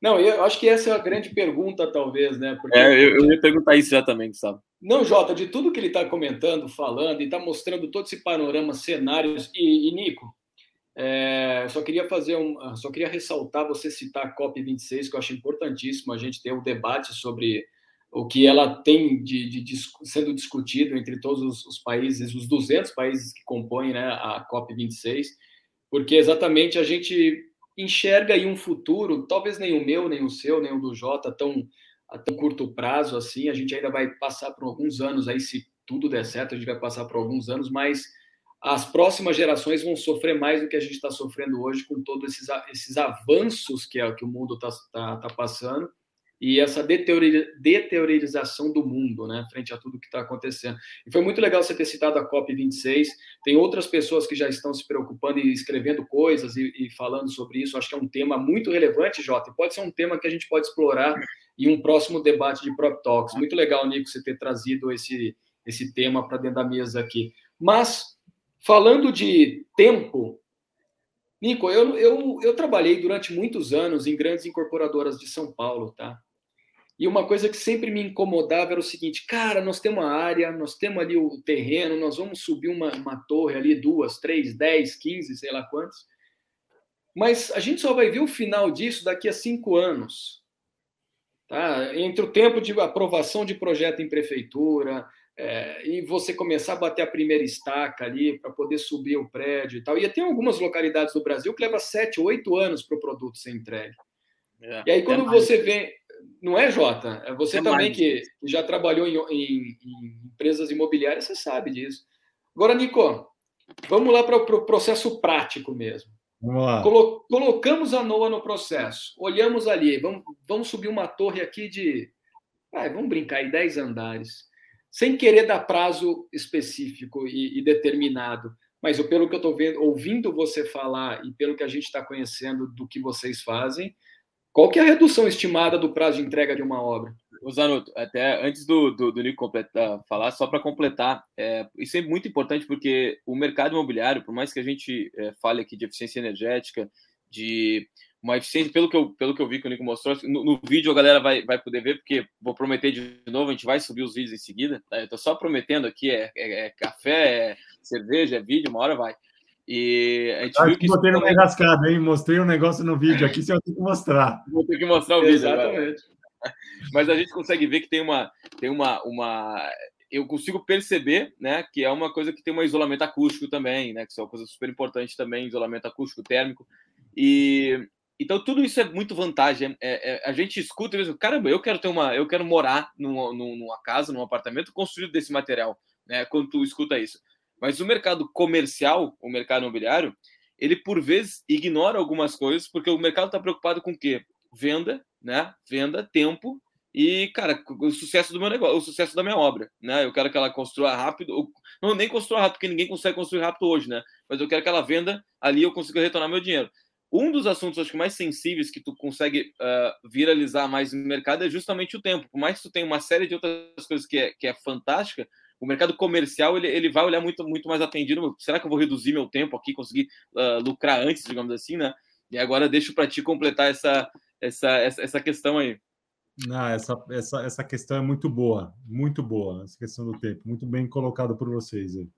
Não, eu acho que essa é a grande pergunta, talvez, né? Porque... É, eu, eu ia perguntar isso já também, sabe? Não, Jota, de tudo que ele está comentando, falando e está mostrando todo esse panorama, cenários. E, e Nico, é, só queria fazer um. Só queria ressaltar você citar a COP26, que eu acho importantíssimo a gente ter um debate sobre o que ela tem de, de, de sendo discutido entre todos os, os, países, os 200 países que compõem né, a COP26, porque exatamente a gente enxerga aí um futuro, talvez nem o meu, nem o seu, nem o do Jota, tão, a tão curto prazo assim, a gente ainda vai passar por alguns anos aí, se tudo der certo, a gente vai passar por alguns anos, mas as próximas gerações vão sofrer mais do que a gente está sofrendo hoje com todos esses, esses avanços que, é, que o mundo está tá, tá passando, e essa deteriorização do mundo, né, frente a tudo que está acontecendo. E foi muito legal você ter citado a COP26. Tem outras pessoas que já estão se preocupando e escrevendo coisas e, e falando sobre isso. Acho que é um tema muito relevante, Jota. Pode ser um tema que a gente pode explorar em um próximo debate de Prop Talks. Muito legal, Nico, você ter trazido esse, esse tema para dentro da mesa aqui. Mas, falando de tempo, Nico, eu, eu, eu trabalhei durante muitos anos em grandes incorporadoras de São Paulo, tá? E uma coisa que sempre me incomodava era o seguinte: cara, nós temos uma área, nós temos ali o terreno, nós vamos subir uma, uma torre ali, duas, três, dez, quinze, sei lá quantos. Mas a gente só vai ver o final disso daqui a cinco anos. Tá? Entre o tempo de aprovação de projeto em prefeitura, é, e você começar a bater a primeira estaca ali para poder subir o prédio e tal. E tem algumas localidades do Brasil que leva sete, oito anos para o produto ser entregue. É, e aí, quando é você vê não é, Jota? É você é também que, que, já trabalhou em, em, em, empresas imobiliárias, você sabe disso. Agora, Nico, vamos lá para o pro processo prático mesmo. Colo colocamos a NOA no processo, olhamos ali, vamos, vamos subir uma torre aqui de. Ah, vamos brincar aí, 10 andares. Sem querer dar prazo específico e, e determinado. Mas eu, pelo que eu estou ouvindo você falar e pelo que a gente está conhecendo do que vocês fazem, qual que é a redução estimada do prazo de entrega de uma obra? O Zanuto, até antes do, do, do Nico completar, falar, só para completar, é, isso é muito importante porque o mercado imobiliário, por mais que a gente é, fale aqui de eficiência energética, de uma eficiência, pelo que eu, pelo que eu vi que o Nico mostrou, no, no, vídeo a galera vai, vai poder ver, porque vou prometer de novo, a gente vai subir os vídeos em seguida, tá? eu estou só prometendo aqui, é, é, é, café, é cerveja, é vídeo, uma hora vai. E a gente viu que. Botei no enrascado, hein? Mostrei um negócio no vídeo aqui, você vai ter que mostrar. Vou ter que mostrar o vídeo. Exatamente. Agora. Mas a gente consegue ver que tem uma. Tem uma, uma eu consigo perceber, né, que é uma coisa que tem um isolamento acústico também, né, que isso é uma coisa super importante também, isolamento acústico térmico. E então tudo isso é muito vantagem. É, é, a gente escuta mesmo, caramba, eu quero ter uma, eu quero morar numa, numa casa, num apartamento construído desse material, né? Quando tu escuta isso. Mas o mercado comercial, o mercado imobiliário, ele por vezes ignora algumas coisas, porque o mercado está preocupado com o quê? Venda, né? Venda, tempo e, cara, o sucesso do meu negócio, o sucesso da minha obra, né? Eu quero que ela construa rápido, não nem construa rápido, porque ninguém consegue construir rápido hoje, né? Mas eu quero que ela venda ali eu consiga retornar meu dinheiro. Um dos assuntos acho que mais sensíveis que tu consegue uh, viralizar mais no mercado é justamente o tempo. Por mais que tu tenha uma série de outras coisas que é, que é fantástica, o mercado comercial ele, ele vai olhar muito, muito mais atendido. Será que eu vou reduzir meu tempo aqui, conseguir uh, lucrar antes, digamos assim, né? E agora deixo para ti completar essa, essa, essa, essa questão aí. Não, essa, essa, essa questão é muito boa, muito boa, essa questão do tempo, muito bem colocado por vocês aí.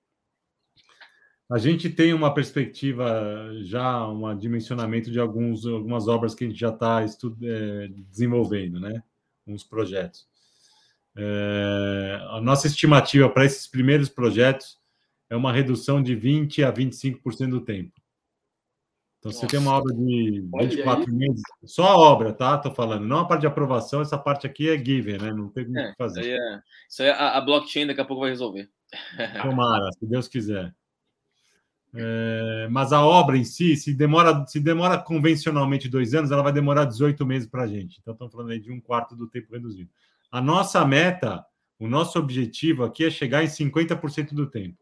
A gente tem uma perspectiva já, um dimensionamento de alguns, algumas obras que a gente já está é, desenvolvendo, né? Uns projetos. É, a nossa estimativa para esses primeiros projetos é uma redução de 20% a 25% do tempo. Então, nossa. você tem uma obra de 24 meses, só a obra, tá? Estou falando, não a parte de aprovação, essa parte aqui é given, né? Não tem o é, que fazer. Isso aí, é, isso aí a, a, blockchain daqui a pouco vai resolver. Tomara, se Deus quiser. É, mas a obra em si, se demora, se demora convencionalmente dois anos, ela vai demorar 18 meses para a gente. Então, estamos falando aí de um quarto do tempo reduzido. A nossa meta, o nosso objetivo aqui é chegar em 50% do tempo.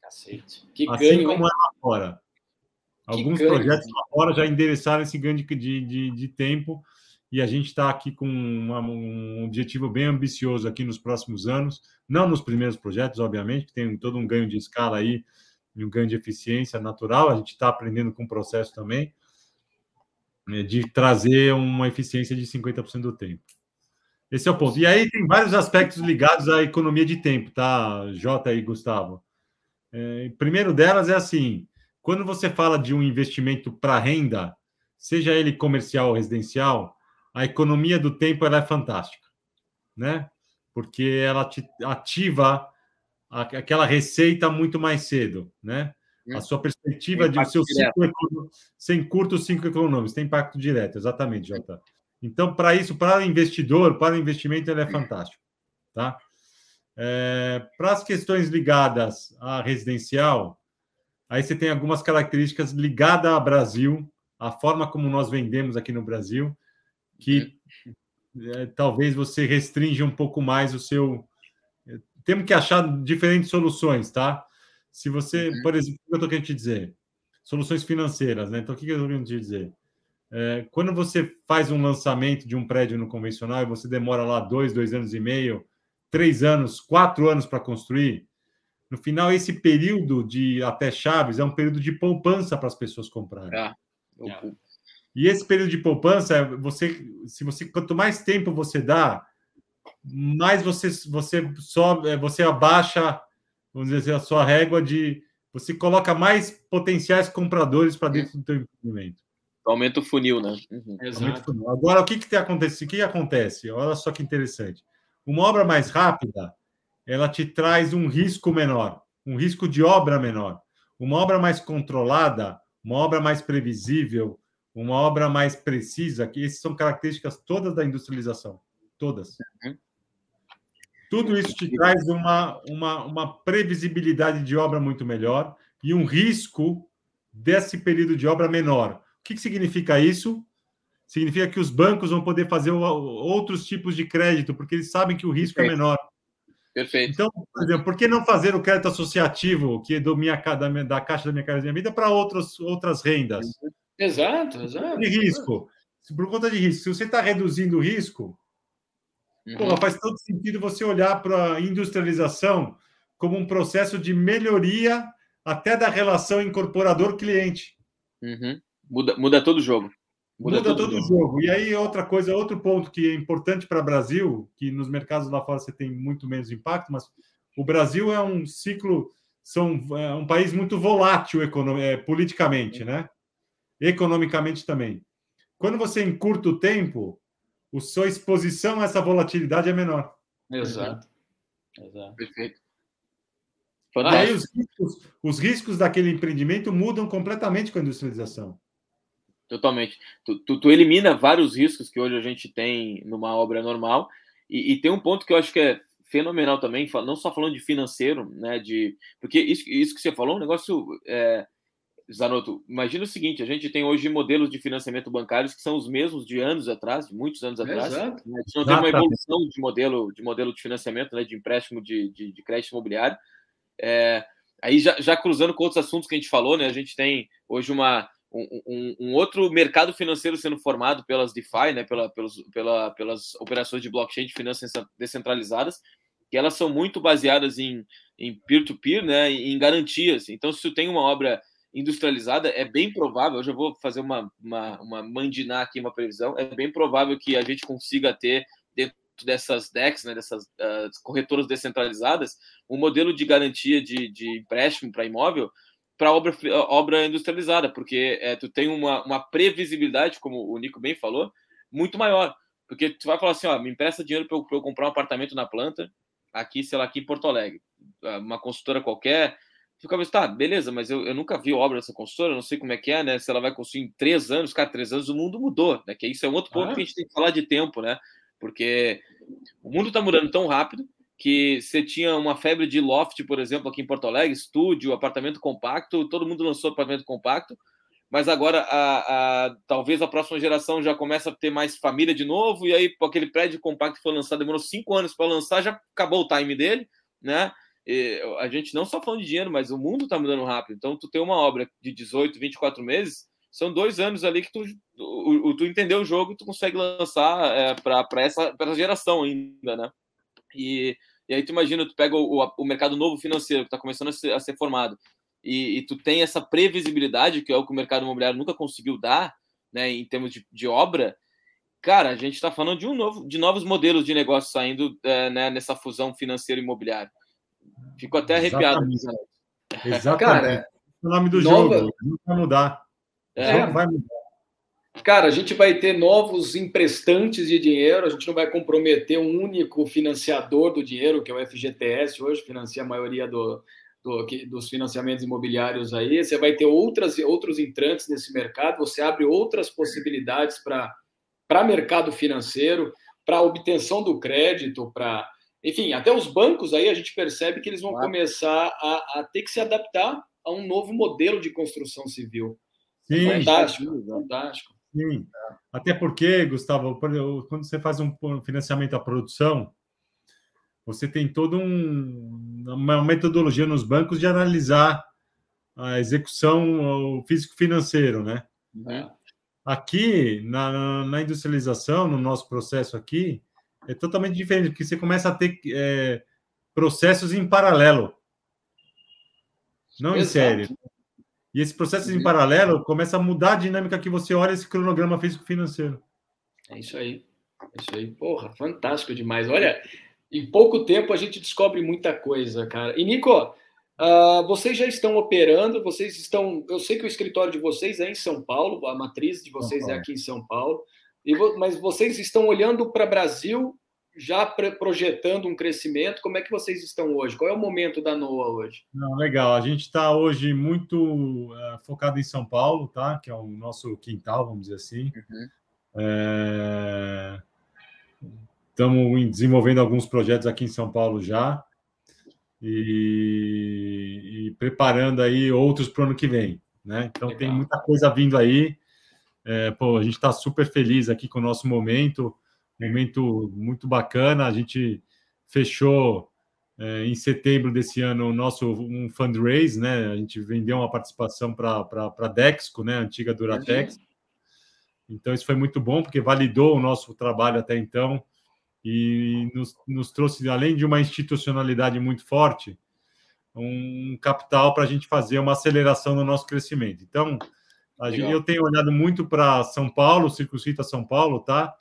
Cacete. Que assim ganho, como hein? é lá fora. Alguns ganho, projetos lá fora já endereçaram esse ganho de, de, de tempo e a gente está aqui com uma, um objetivo bem ambicioso aqui nos próximos anos, não nos primeiros projetos, obviamente, que tem todo um ganho de escala aí e um ganho de eficiência natural, a gente está aprendendo com o processo também, né, de trazer uma eficiência de 50% do tempo. Esse é o ponto. E aí tem vários aspectos ligados à economia de tempo, tá, Jota e Gustavo? É, primeiro delas é assim: quando você fala de um investimento para renda, seja ele comercial ou residencial, a economia do tempo ela é fantástica, né? Porque ela ativa aquela receita muito mais cedo, né? A sua perspectiva de o seu ciclo sem curto ciclo econômico, tem impacto direto, exatamente, Jota. Então, para isso, para investidor, para investimento, ele é fantástico, tá? É, para as questões ligadas à residencial, aí você tem algumas características ligadas ao Brasil, a forma como nós vendemos aqui no Brasil, que é, talvez você restringe um pouco mais o seu. Temos que achar diferentes soluções, tá? Se você, uhum. por exemplo, o que eu estou querendo te dizer? Soluções financeiras, né? Então, o que eu estou querendo te dizer? É, quando você faz um lançamento de um prédio no convencional e você demora lá dois, dois anos e meio, três anos, quatro anos para construir, no final, esse período de até chaves é um período de poupança para as pessoas comprarem. É. é. E esse período de poupança, você, se você quanto mais tempo você dá, mais você você sobe, você abaixa, vamos dizer assim, a sua régua de você coloca mais potenciais compradores para dentro do seu empreendimento. Aumenta o funil, né? Uhum. Exato. Funil. Agora, o que que acontece? O que acontece? Olha só que interessante. Uma obra mais rápida, ela te traz um risco menor, um risco de obra menor. Uma obra mais controlada, uma obra mais previsível, uma obra mais precisa, que essas são características todas da industrialização, todas. Uhum. Tudo isso te traz uma, uma, uma previsibilidade de obra muito melhor e um risco desse período de obra menor. O que, que significa isso? Significa que os bancos vão poder fazer outros tipos de crédito, porque eles sabem que o risco é Perfeito. é menor. Perfeito. Então, por exemplo, por que não fazer o crédito associativo, que é do minha, da, da Caixa da Minha Casa Minha Vida, para outros, outras rendas? Exato, exato. De risco. Por conta de risco. Se você está reduzindo o risco, uhum. faz todo sentido você olhar para a industrialização como um processo de melhoria até da relação incorporador-cliente. Uhum. Muda, muda todo o jogo. Muda, muda todo, o jogo. jogo. E aí, outra coisa, outro ponto que é importante para o Brasil, que nos mercados lá fora você tem muito menos impacto, mas o Brasil é um ciclo, são, é um país muito volátil econom, é, politicamente, né? economicamente também. Quando você encurta o tempo, a sua exposição a essa volatilidade é menor. Exato. Exato. Perfeito. E aí os riscos, os riscos daquele empreendimento mudam completamente com a industrialização. Totalmente. Tu, tu, tu, elimina vários riscos que hoje a gente tem numa obra normal. E, e, tem um ponto que eu acho que é fenomenal também, não só falando de financeiro, né? De, porque isso, isso que você falou é um negócio é, Zanotto, imagina o seguinte: a gente tem hoje modelos de financiamento bancários que são os mesmos de anos atrás, de muitos anos atrás. Exato. A gente não tem uma evolução de modelo de modelo de financiamento, né, de empréstimo de, de, de crédito imobiliário. É, aí já, já, cruzando com outros assuntos que a gente falou, né, a gente tem hoje uma, um, um, outro mercado financeiro sendo formado pelas DeFi, né, pela, pelos, pela, pelas operações de blockchain de finanças descentralizadas, que elas são muito baseadas em peer-to-peer, -peer, né, em garantias. Então, se tu tem uma obra industrializada, é bem provável, eu já vou fazer uma, uma, uma mandinar aqui, uma previsão, é bem provável que a gente consiga ter dentro dessas DEX, né, dessas uh, corretoras descentralizadas, um modelo de garantia de, de empréstimo para imóvel para obra, obra industrializada, porque é, tu tem uma, uma previsibilidade, como o Nico bem falou, muito maior. Porque tu vai falar assim, ó, me empresta dinheiro para eu, eu, comprar um apartamento na planta, aqui, sei lá, aqui em Porto Alegre. Uma consultora qualquer, ficava assim, tá, beleza, mas eu, eu nunca vi obra dessa consultora, não sei como é que é, né? Se ela vai construir em três anos, cara, três anos o mundo mudou, né? Que isso é um outro ponto ah. que a gente tem que falar de tempo, né? Porque o mundo está mudando tão rápido que você tinha uma febre de loft, por exemplo, aqui em Porto Alegre, estúdio, apartamento compacto, todo mundo lançou apartamento compacto, mas agora a, a, talvez a próxima geração já começa a ter mais família de novo, e aí aquele prédio compacto foi lançado, demorou cinco anos para lançar, já acabou o time dele, né? E a gente não só falando de dinheiro, mas o mundo está mudando rápido. Então, tu tem uma obra de 18, 24 meses, são dois anos ali que tu, tu, tu entendeu o jogo e tu consegue lançar é, para essa, essa geração ainda, né? E, e aí tu imagina, tu pega o, o, o mercado novo financeiro que está começando a ser, a ser formado e, e, tu tem essa previsibilidade, que é o que o mercado imobiliário nunca conseguiu dar, né, em termos de, de obra, cara, a gente está falando de um novo, de novos modelos de negócio saindo é, né, nessa fusão financeira imobiliária. Fico até arrepiado. Exatamente. Exatamente. Cara, o nome do nova... jogo não vai mudar. É. Não vai mudar. Cara, a gente vai ter novos emprestantes de dinheiro, a gente não vai comprometer um único financiador do dinheiro, que é o FGTS, hoje financia a maioria do, do, dos financiamentos imobiliários aí. Você vai ter outras, outros entrantes nesse mercado, você abre outras possibilidades para mercado financeiro, para obtenção do crédito, para. Enfim, até os bancos aí a gente percebe que eles vão claro. começar a, a ter que se adaptar a um novo modelo de construção civil. Sim, fantástico, fantástico. Sim. Até porque, Gustavo, quando você faz um financiamento à produção, você tem toda um, uma metodologia nos bancos de analisar a execução físico-financeiro, né? É. Aqui, na, na, industrialização, no nosso processo aqui, é totalmente diferente, porque você começa a ter é, processos em paralelo, não Exato. em série. E esse processo em paralelo começa a mudar a dinâmica que você olha esse cronograma físico-financeiro. É isso aí. É isso aí. Porra, fantástico demais. Olha, em pouco tempo a gente descobre muita coisa, cara. E, Nico, uh, vocês já estão operando, vocês estão. Eu sei que o escritório de vocês é em São Paulo, a matriz de vocês é aqui em São Paulo, e, mas vocês estão olhando para o Brasil já projetando um crescimento, como é que vocês estão hoje? Qual é o momento da NOA hoje? Não, legal, a gente está hoje muito uh, focado em São Paulo, tá? Que é o nosso quintal, vamos dizer assim. Uhum. É... Estamos desenvolvendo alguns projetos aqui em São Paulo já e, e preparando aí outros para o ano que vem, né? Então legal. tem muita coisa vindo aí. É, pô, a gente está super feliz aqui com o nosso momento momento muito bacana. A gente fechou é, em setembro desse ano o nosso um fundraise, né? A gente vendeu uma participação para a Dexco, né? A antiga Duratex. Uhum. Então, isso foi muito bom, porque validou o nosso trabalho até então e nos, nos trouxe, além de uma institucionalidade muito forte, um capital para a gente fazer uma aceleração no nosso crescimento. Então, gente, eu tenho olhado muito para São Paulo, Circuncita São Paulo, tá?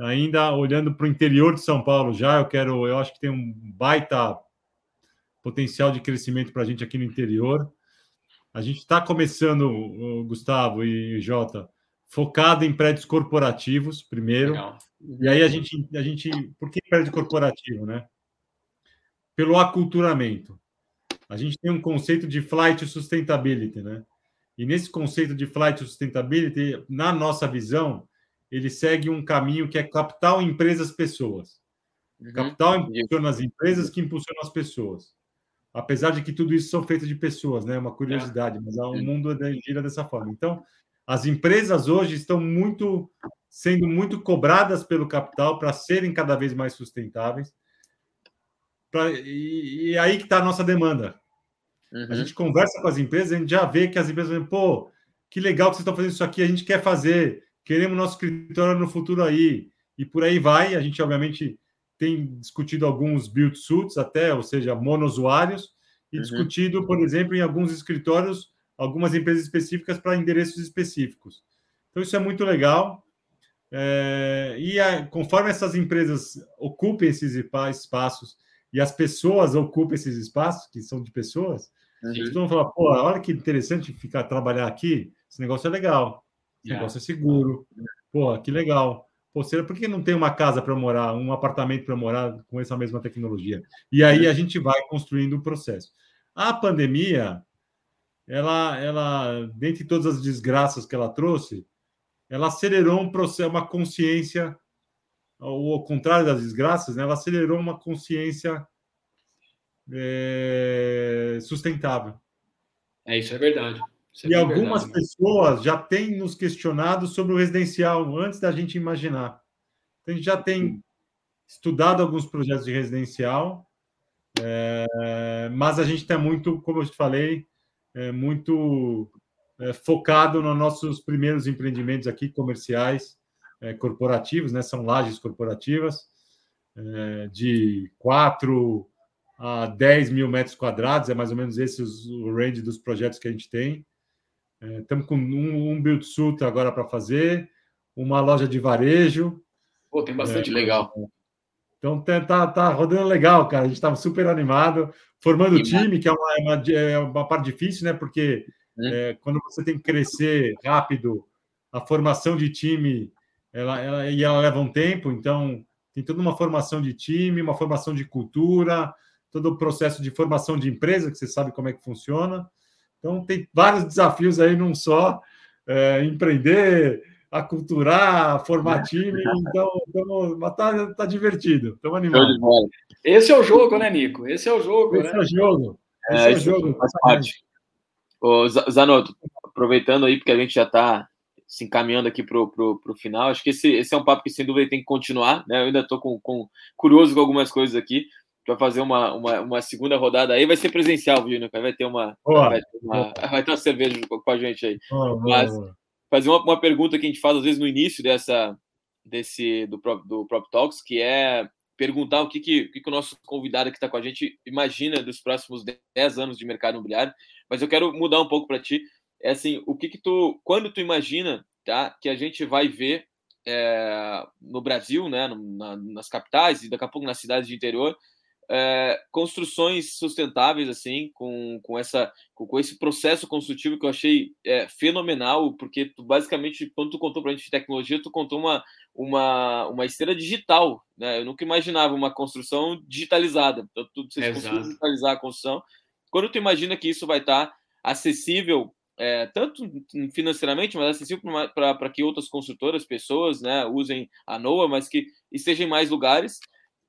Ainda olhando para o interior de São Paulo já, eu quero, eu acho que tem um baita potencial de crescimento para a gente aqui no interior. A gente está começando, Gustavo e Jota, focado em prédios corporativos primeiro. Legal. E aí a gente, a gente, por que prédio corporativo, né? Pelo aculturamento. A gente tem um conceito de flight sustainability, né? E nesse conceito de flight sustainability, na nossa visão, ele segue um caminho que é capital, empresas, pessoas. Uhum. Capital impulsiona as empresas que impulsionam as pessoas. Apesar de que tudo isso são feitos de pessoas, né? É uma curiosidade, é. mas o mundo gira dessa forma. Então, as empresas hoje estão muito sendo muito cobradas pelo capital para serem cada vez mais sustentáveis. Pra, e, e aí que está a nossa demanda. Uhum. A gente conversa com as empresas, a gente já vê que as empresas dizem, pô, que legal que vocês estão fazendo isso aqui, a gente quer fazer queremos nosso escritório no futuro aí, e por aí vai. A gente, obviamente, tem discutido alguns build suits até, ou seja, monousuários, e uhum. discutido, por exemplo, em alguns escritórios, algumas empresas específicas para endereços específicos. Então, isso é muito legal. É, e a, conforme essas empresas ocupem esses espaços e as pessoas ocupem esses espaços, que são de pessoas, uhum. eles vão falar: pô, olha que interessante ficar trabalhar aqui, esse negócio é legal. Esse negócio é seguro. Pô, que legal. Pô, será, por que não tem uma casa para morar, um apartamento para morar com essa mesma tecnologia? E aí a gente vai construindo o processo. A pandemia, ela, ela, dentre todas as desgraças que ela trouxe, ela acelerou um processo, uma consciência ao contrário das desgraças, né, ela acelerou uma consciência é, sustentável. É, isso é verdade. Isso é e algumas verdade, pessoas já têm nos questionado sobre o residencial antes da gente imaginar. Então, a gente já tem estudado alguns projetos de residencial, é, mas a gente está muito, como eu te falei, é, muito é, focado nos nossos primeiros empreendimentos aqui comerciais, é, corporativos, né? São lajes corporativas é, de 4 a 10 mil metros quadrados, é mais ou menos esse o range dos projetos que a gente tem. Estamos com um, um build suit agora para fazer, uma loja de varejo. Pô, tem bastante legal. Então tá, tá, tá, rodando legal, cara. A gente estava super animado, formando o time, que é uma, é uma, é uma, parte difícil, né? Porque é. É, quando você tem que crescer rápido, a formação de time ela, ela, e ela leva um tempo, então tem toda uma formação de time, uma formação de cultura, todo o processo de formação de empresa, que você sabe como é que funciona. Então tem vários desafios aí num só, é, empreender, aculturar, formar time, então, então mas tá, tá divertido, estamos animados. Esse é o jogo, né, Nico? Esse é o jogo, Esse né? é o jogo. Esse é, é o jogo. Faz parte. Ô, Zanotto, aproveitando aí, porque a gente já está se encaminhando aqui para o final, acho que esse, esse é um papo que sem dúvida tem que continuar, né? Eu ainda estou com, com, curioso com algumas coisas aqui para fazer uma, uma, uma, segunda rodada aí. Vai ser presencial, viu, né? Vai ter uma, vai ter uma, vai ter uma cerveja com a gente aí. Mas fazer uma, uma pergunta que a gente faz às vezes no início dessa desse do, do Prop Talks, que é perguntar o que, que, o, que, que o nosso convidado que está com a gente imagina dos próximos 10 anos de mercado imobiliário. Mas eu quero mudar um pouco para ti é assim, o que que tu, quando tu imagina, tá, que a gente vai ver é, no Brasil, né, na, nas capitais e daqui a pouco nas cidades de interior, é, construções sustentáveis assim, com, com essa com, com, esse processo construtivo que eu achei é, fenomenal, porque tu basicamente quando tu contou para a gente de tecnologia, tu contou uma uma, uma esteira digital, né? Eu nunca imaginava uma construção digitalizada. Então, tu, vocês conseguiram digitalizar a construção. Quando tu imagina que isso vai estar acessível é, tanto financeiramente, mas acessível para que outras construtoras, pessoas, né, usem a NOA, mas que estejam em mais lugares.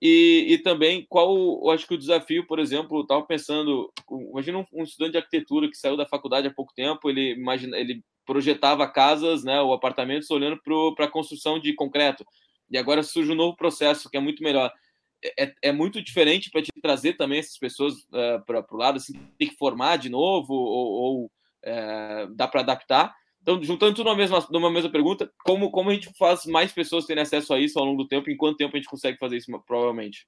E, e também qual, eu acho que o desafio, por exemplo, estava pensando, imagina um, um, estudante de arquitetura que saiu da faculdade há pouco tempo, ele imagina, ele projetava casas, né, ou apartamentos olhando para a construção de concreto. E agora surge um novo processo que é muito melhor. É, é, é muito diferente para te trazer também essas pessoas uh, é, para o lado, assim, ter que formar de novo ou, ou é, dá para adaptar. Então, juntando tudo numa mesma, numa mesma pergunta, como, como a gente faz mais pessoas terem acesso a isso ao longo do tempo? Em quanto tempo a gente consegue fazer isso, provavelmente?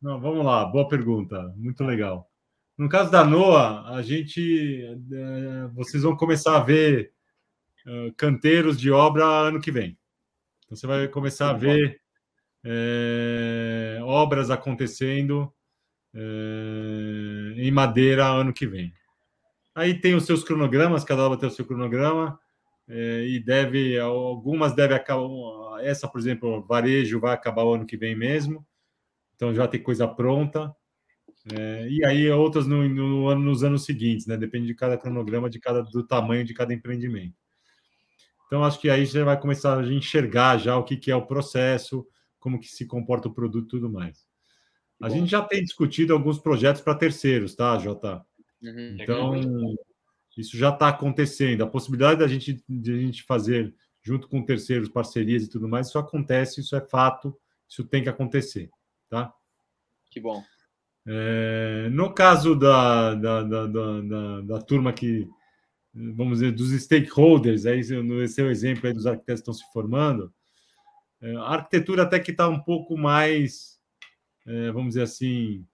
Não, vamos lá, boa pergunta, muito legal. No caso da NOA, a gente, é, vocês vão começar a ver canteiros de obra ano que vem. Então, você vai começar a ver é, obras acontecendo é, em madeira ano que vem. Aí tem os seus cronogramas, cada obra tem o seu cronograma, é, e deve, algumas devem acabar, essa, por exemplo, varejo vai acabar o ano que vem mesmo, então já tem coisa pronta. É, e aí outras no, no, nos anos seguintes, né? Depende de cada cronograma, de cada do tamanho de cada empreendimento. Então acho que aí já vai começar a enxergar já o que, que é o processo, como que se comporta o produto e tudo mais. A Bom. gente já tem discutido alguns projetos para terceiros, tá, Jota? Uhum, então, isso já está acontecendo. A possibilidade da gente, de a gente fazer junto com terceiros, parcerias e tudo mais, isso acontece, isso é fato, isso tem que acontecer, tá? Que bom. É, no caso da, da, da, da, da turma que, vamos dizer, dos stakeholders, aí, esse é o exemplo aí dos arquitetos que estão se formando, é, a arquitetura até que está um pouco mais, é, vamos dizer assim,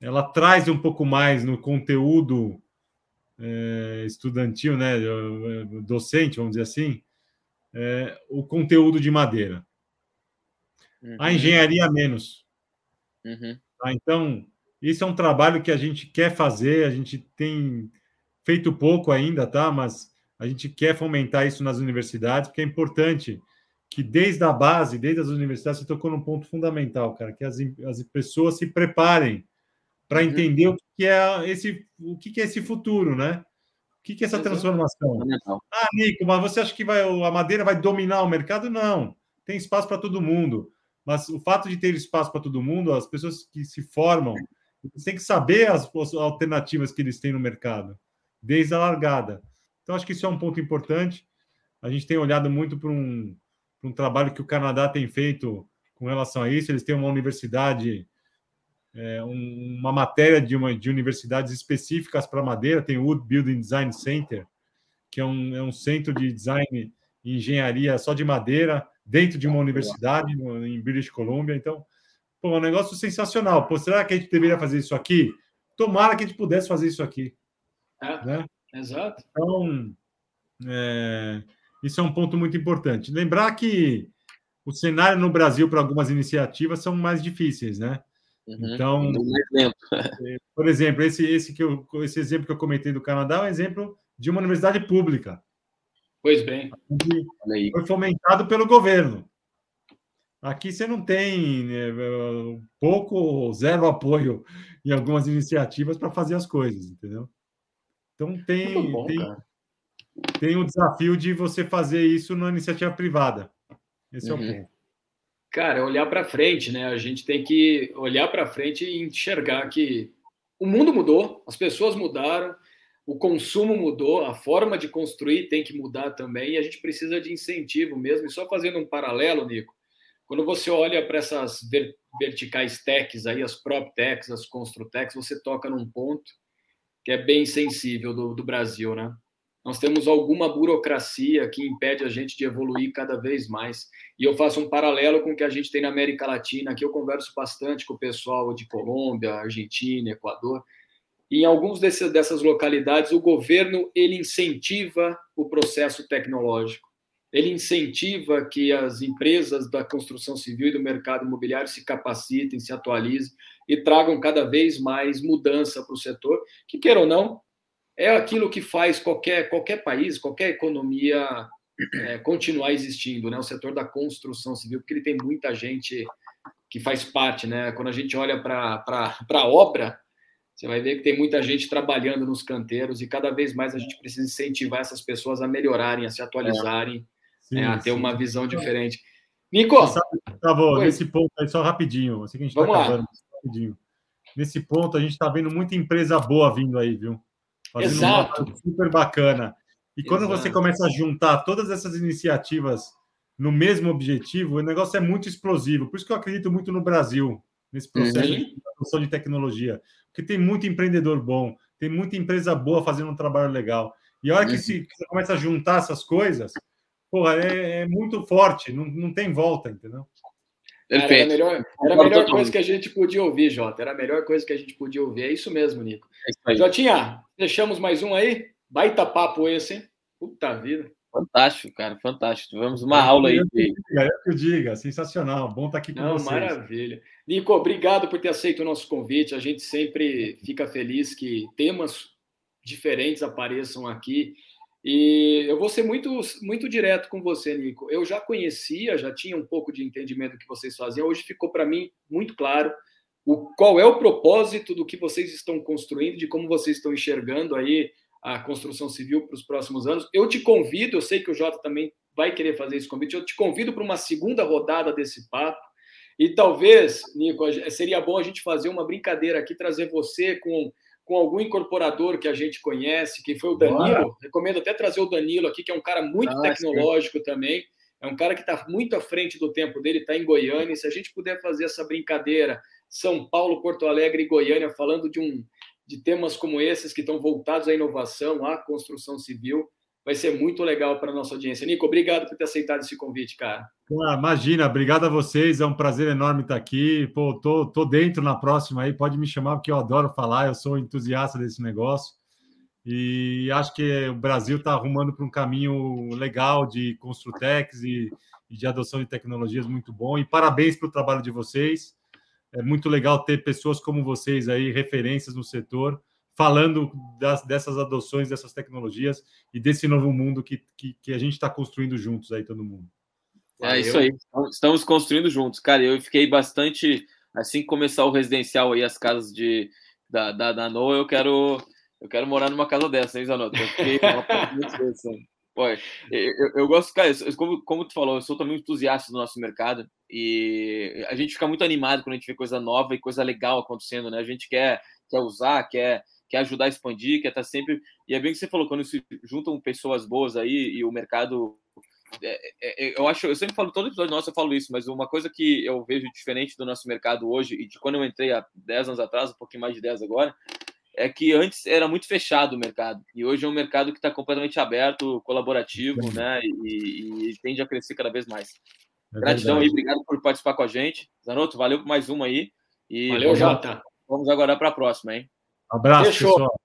ela traz um pouco mais no conteúdo é, estudantil, né, docente, vamos dizer assim, é, o conteúdo de madeira. Uhum. A engenharia menos. Uhum. Tá? Então, isso é um trabalho que a gente quer fazer, a gente tem feito pouco ainda, tá? Mas a gente quer fomentar isso nas universidades, porque é importante que desde a base, desde as universidades, você tocou num ponto fundamental, cara, que as, as pessoas se preparem para uhum. entender o que é esse, o que é esse futuro, né? O que é essa transformação? Ah, Nico, mas você acha que vai, a madeira vai dominar o mercado? Não. Tem espaço para todo mundo. mas o fato de ter espaço para todo mundo, as pessoas que se formam, têm que saber as, as alternativas que eles têm no mercado, desde a largada. Então, acho que isso é um ponto importante. A gente tem olhado muito para um, um trabalho que o Canadá tem feito com relação a isso. Eles têm uma universidade, é, um, uma matéria de, uma, de universidades específicas para madeira, tem o Wood Building Design Center, que é um, é um centro de design e engenharia só de madeira, dentro de uma universidade no, em British Columbia. Então, pô, é um negócio sensacional. Pô, será que a gente deveria fazer isso aqui? Tomara que a gente pudesse fazer isso aqui. É, né? Exato. Então, é, isso é um ponto muito importante. Lembrar que o cenário no Brasil para algumas iniciativas são mais difíceis, né? Uhum. Então, é, por exemplo, esse, esse, que eu, esse exemplo que eu comentei do Canadá é um exemplo de uma universidade pública. Pois bem. Foi fomentado pelo governo. Aqui você não tem né, pouco ou zero apoio em algumas iniciativas para fazer as coisas, entendeu? Então tem, bom, tem, tem o desafio de você fazer isso na iniciativa privada. Esse uhum. é o uhum. ponto. Cara, olhar para frente, né? A gente tem que olhar para frente e enxergar que o mundo mudou, as pessoas mudaram, o consumo mudou, a forma de construir tem que mudar também, e a gente precisa de incentivo mesmo. E só fazendo um paralelo, Nico, quando você olha para essas verticais techs aí, as prop techs, as construtechs, você toca num ponto que é bem sensível do, do Brasil, né? Nós temos alguma burocracia que impede a gente de evoluir cada vez mais. E eu faço um paralelo com o que a gente tem na América Latina. Aqui eu converso bastante com o pessoal de Colômbia, Argentina, Equador. E em alguns desse, dessas localidades, o governo ele incentiva o processo tecnológico. Ele incentiva que as empresas da construção civil e do mercado imobiliário se capacitem, se atualizem e tragam cada vez mais mudança para o setor, que, queira ou não, é aquilo que faz qualquer, qualquer país, qualquer economia é, continuar existindo, né? o setor da construção civil, porque ele tem muita gente que faz parte. Né? Quando a gente olha para a obra, você vai ver que tem muita gente trabalhando nos canteiros e cada vez mais a gente precisa incentivar essas pessoas a melhorarem, a se atualizarem, é. sim, né? a ter sim. uma visão diferente. Nico! Tá nesse ponto aí, só rapidinho, assim que a gente está acabando rapidinho. Nesse ponto, a gente está vendo muita empresa boa vindo aí, viu? Fazendo Exato. Super bacana. E quando Exato. você começa a juntar todas essas iniciativas no mesmo objetivo, o negócio é muito explosivo. Por isso que eu acredito muito no Brasil, nesse processo uhum. de produção de tecnologia. Porque tem muito empreendedor bom, tem muita empresa boa fazendo um trabalho legal. E a hora que, uhum. se, que você começa a juntar essas coisas, porra, é, é muito forte, não, não tem volta, entendeu? Perfeito. Era a melhor, era a melhor coisa que a gente podia ouvir, Jota. Era a melhor coisa que a gente podia ouvir. É isso mesmo, Nico. É isso Jotinha, deixamos mais um aí? Baita papo esse, hein? Puta vida. Fantástico, cara, fantástico. Tivemos uma aula aí. De... É que eu diga, sensacional. Bom estar aqui com Não, vocês. Maravilha. Nico, obrigado por ter aceito o nosso convite. A gente sempre fica feliz que temas diferentes apareçam aqui. E eu vou ser muito, muito direto com você, Nico. Eu já conhecia, já tinha um pouco de entendimento do que vocês faziam. Hoje ficou para mim muito claro o, qual é o propósito do que vocês estão construindo, de como vocês estão enxergando aí a construção civil para os próximos anos. Eu te convido, eu sei que o Jota também vai querer fazer esse convite, eu te convido para uma segunda rodada desse papo. E talvez, Nico, seria bom a gente fazer uma brincadeira aqui, trazer você com com algum incorporador que a gente conhece, que foi o Danilo. Recomendo até trazer o Danilo aqui, que é um cara muito ah, tecnológico também. É um cara que está muito à frente do tempo dele, está em Goiânia. E se a gente puder fazer essa brincadeira, São Paulo, Porto Alegre e Goiânia, falando de, um, de temas como esses que estão voltados à inovação, à construção civil, vai ser muito legal para a nossa audiência. Nico, obrigado por ter aceitado esse convite, cara. Ah, imagina, obrigado a vocês, é um prazer enorme estar aqui. Pô, tô, tô dentro na próxima aí, pode me chamar, porque eu adoro falar, eu sou entusiasta desse negócio. E acho que o Brasil está arrumando para um caminho legal de Construtex e, e de adoção de tecnologias muito bom. E parabéns para o trabalho de vocês. É muito legal ter pessoas como vocês aí, referências no setor, falando das, dessas adoções, dessas tecnologias e desse novo mundo que, que, que a gente está construindo juntos aí, todo mundo. É isso aí, estamos construindo juntos. Cara, eu fiquei bastante. Assim que começar o residencial aí, as casas de, da, da, da NOA, eu quero, eu quero morar numa casa dessa, hein, Zanotto? Eu fiquei Pô, eu, eu, gosto, cara, como, como tu falou, eu sou também um entusiasta do nosso mercado e a gente fica muito animado quando a gente vê coisa nova e coisa legal acontecendo, né? A gente quer, quer usar, quer, quer ajudar a expandir, quer estar tá sempre. E é bem que você falou, quando se juntam pessoas boas aí e o mercado. É, é, é, eu acho, eu sempre falo, todo episódio nosso eu falo isso, mas uma coisa que eu vejo diferente do nosso mercado hoje e de quando eu entrei há 10 anos atrás, um pouquinho mais de 10 agora, é que antes era muito fechado o mercado e hoje é um mercado que está completamente aberto, colaborativo, né? E, e, tende a crescer cada vez mais. É Gratidão aí, obrigado por participar com a gente. Zanotto, valeu por mais uma aí. E valeu, Jota. Vamos agora para a próxima, hein? Abraço, Fechou. pessoal.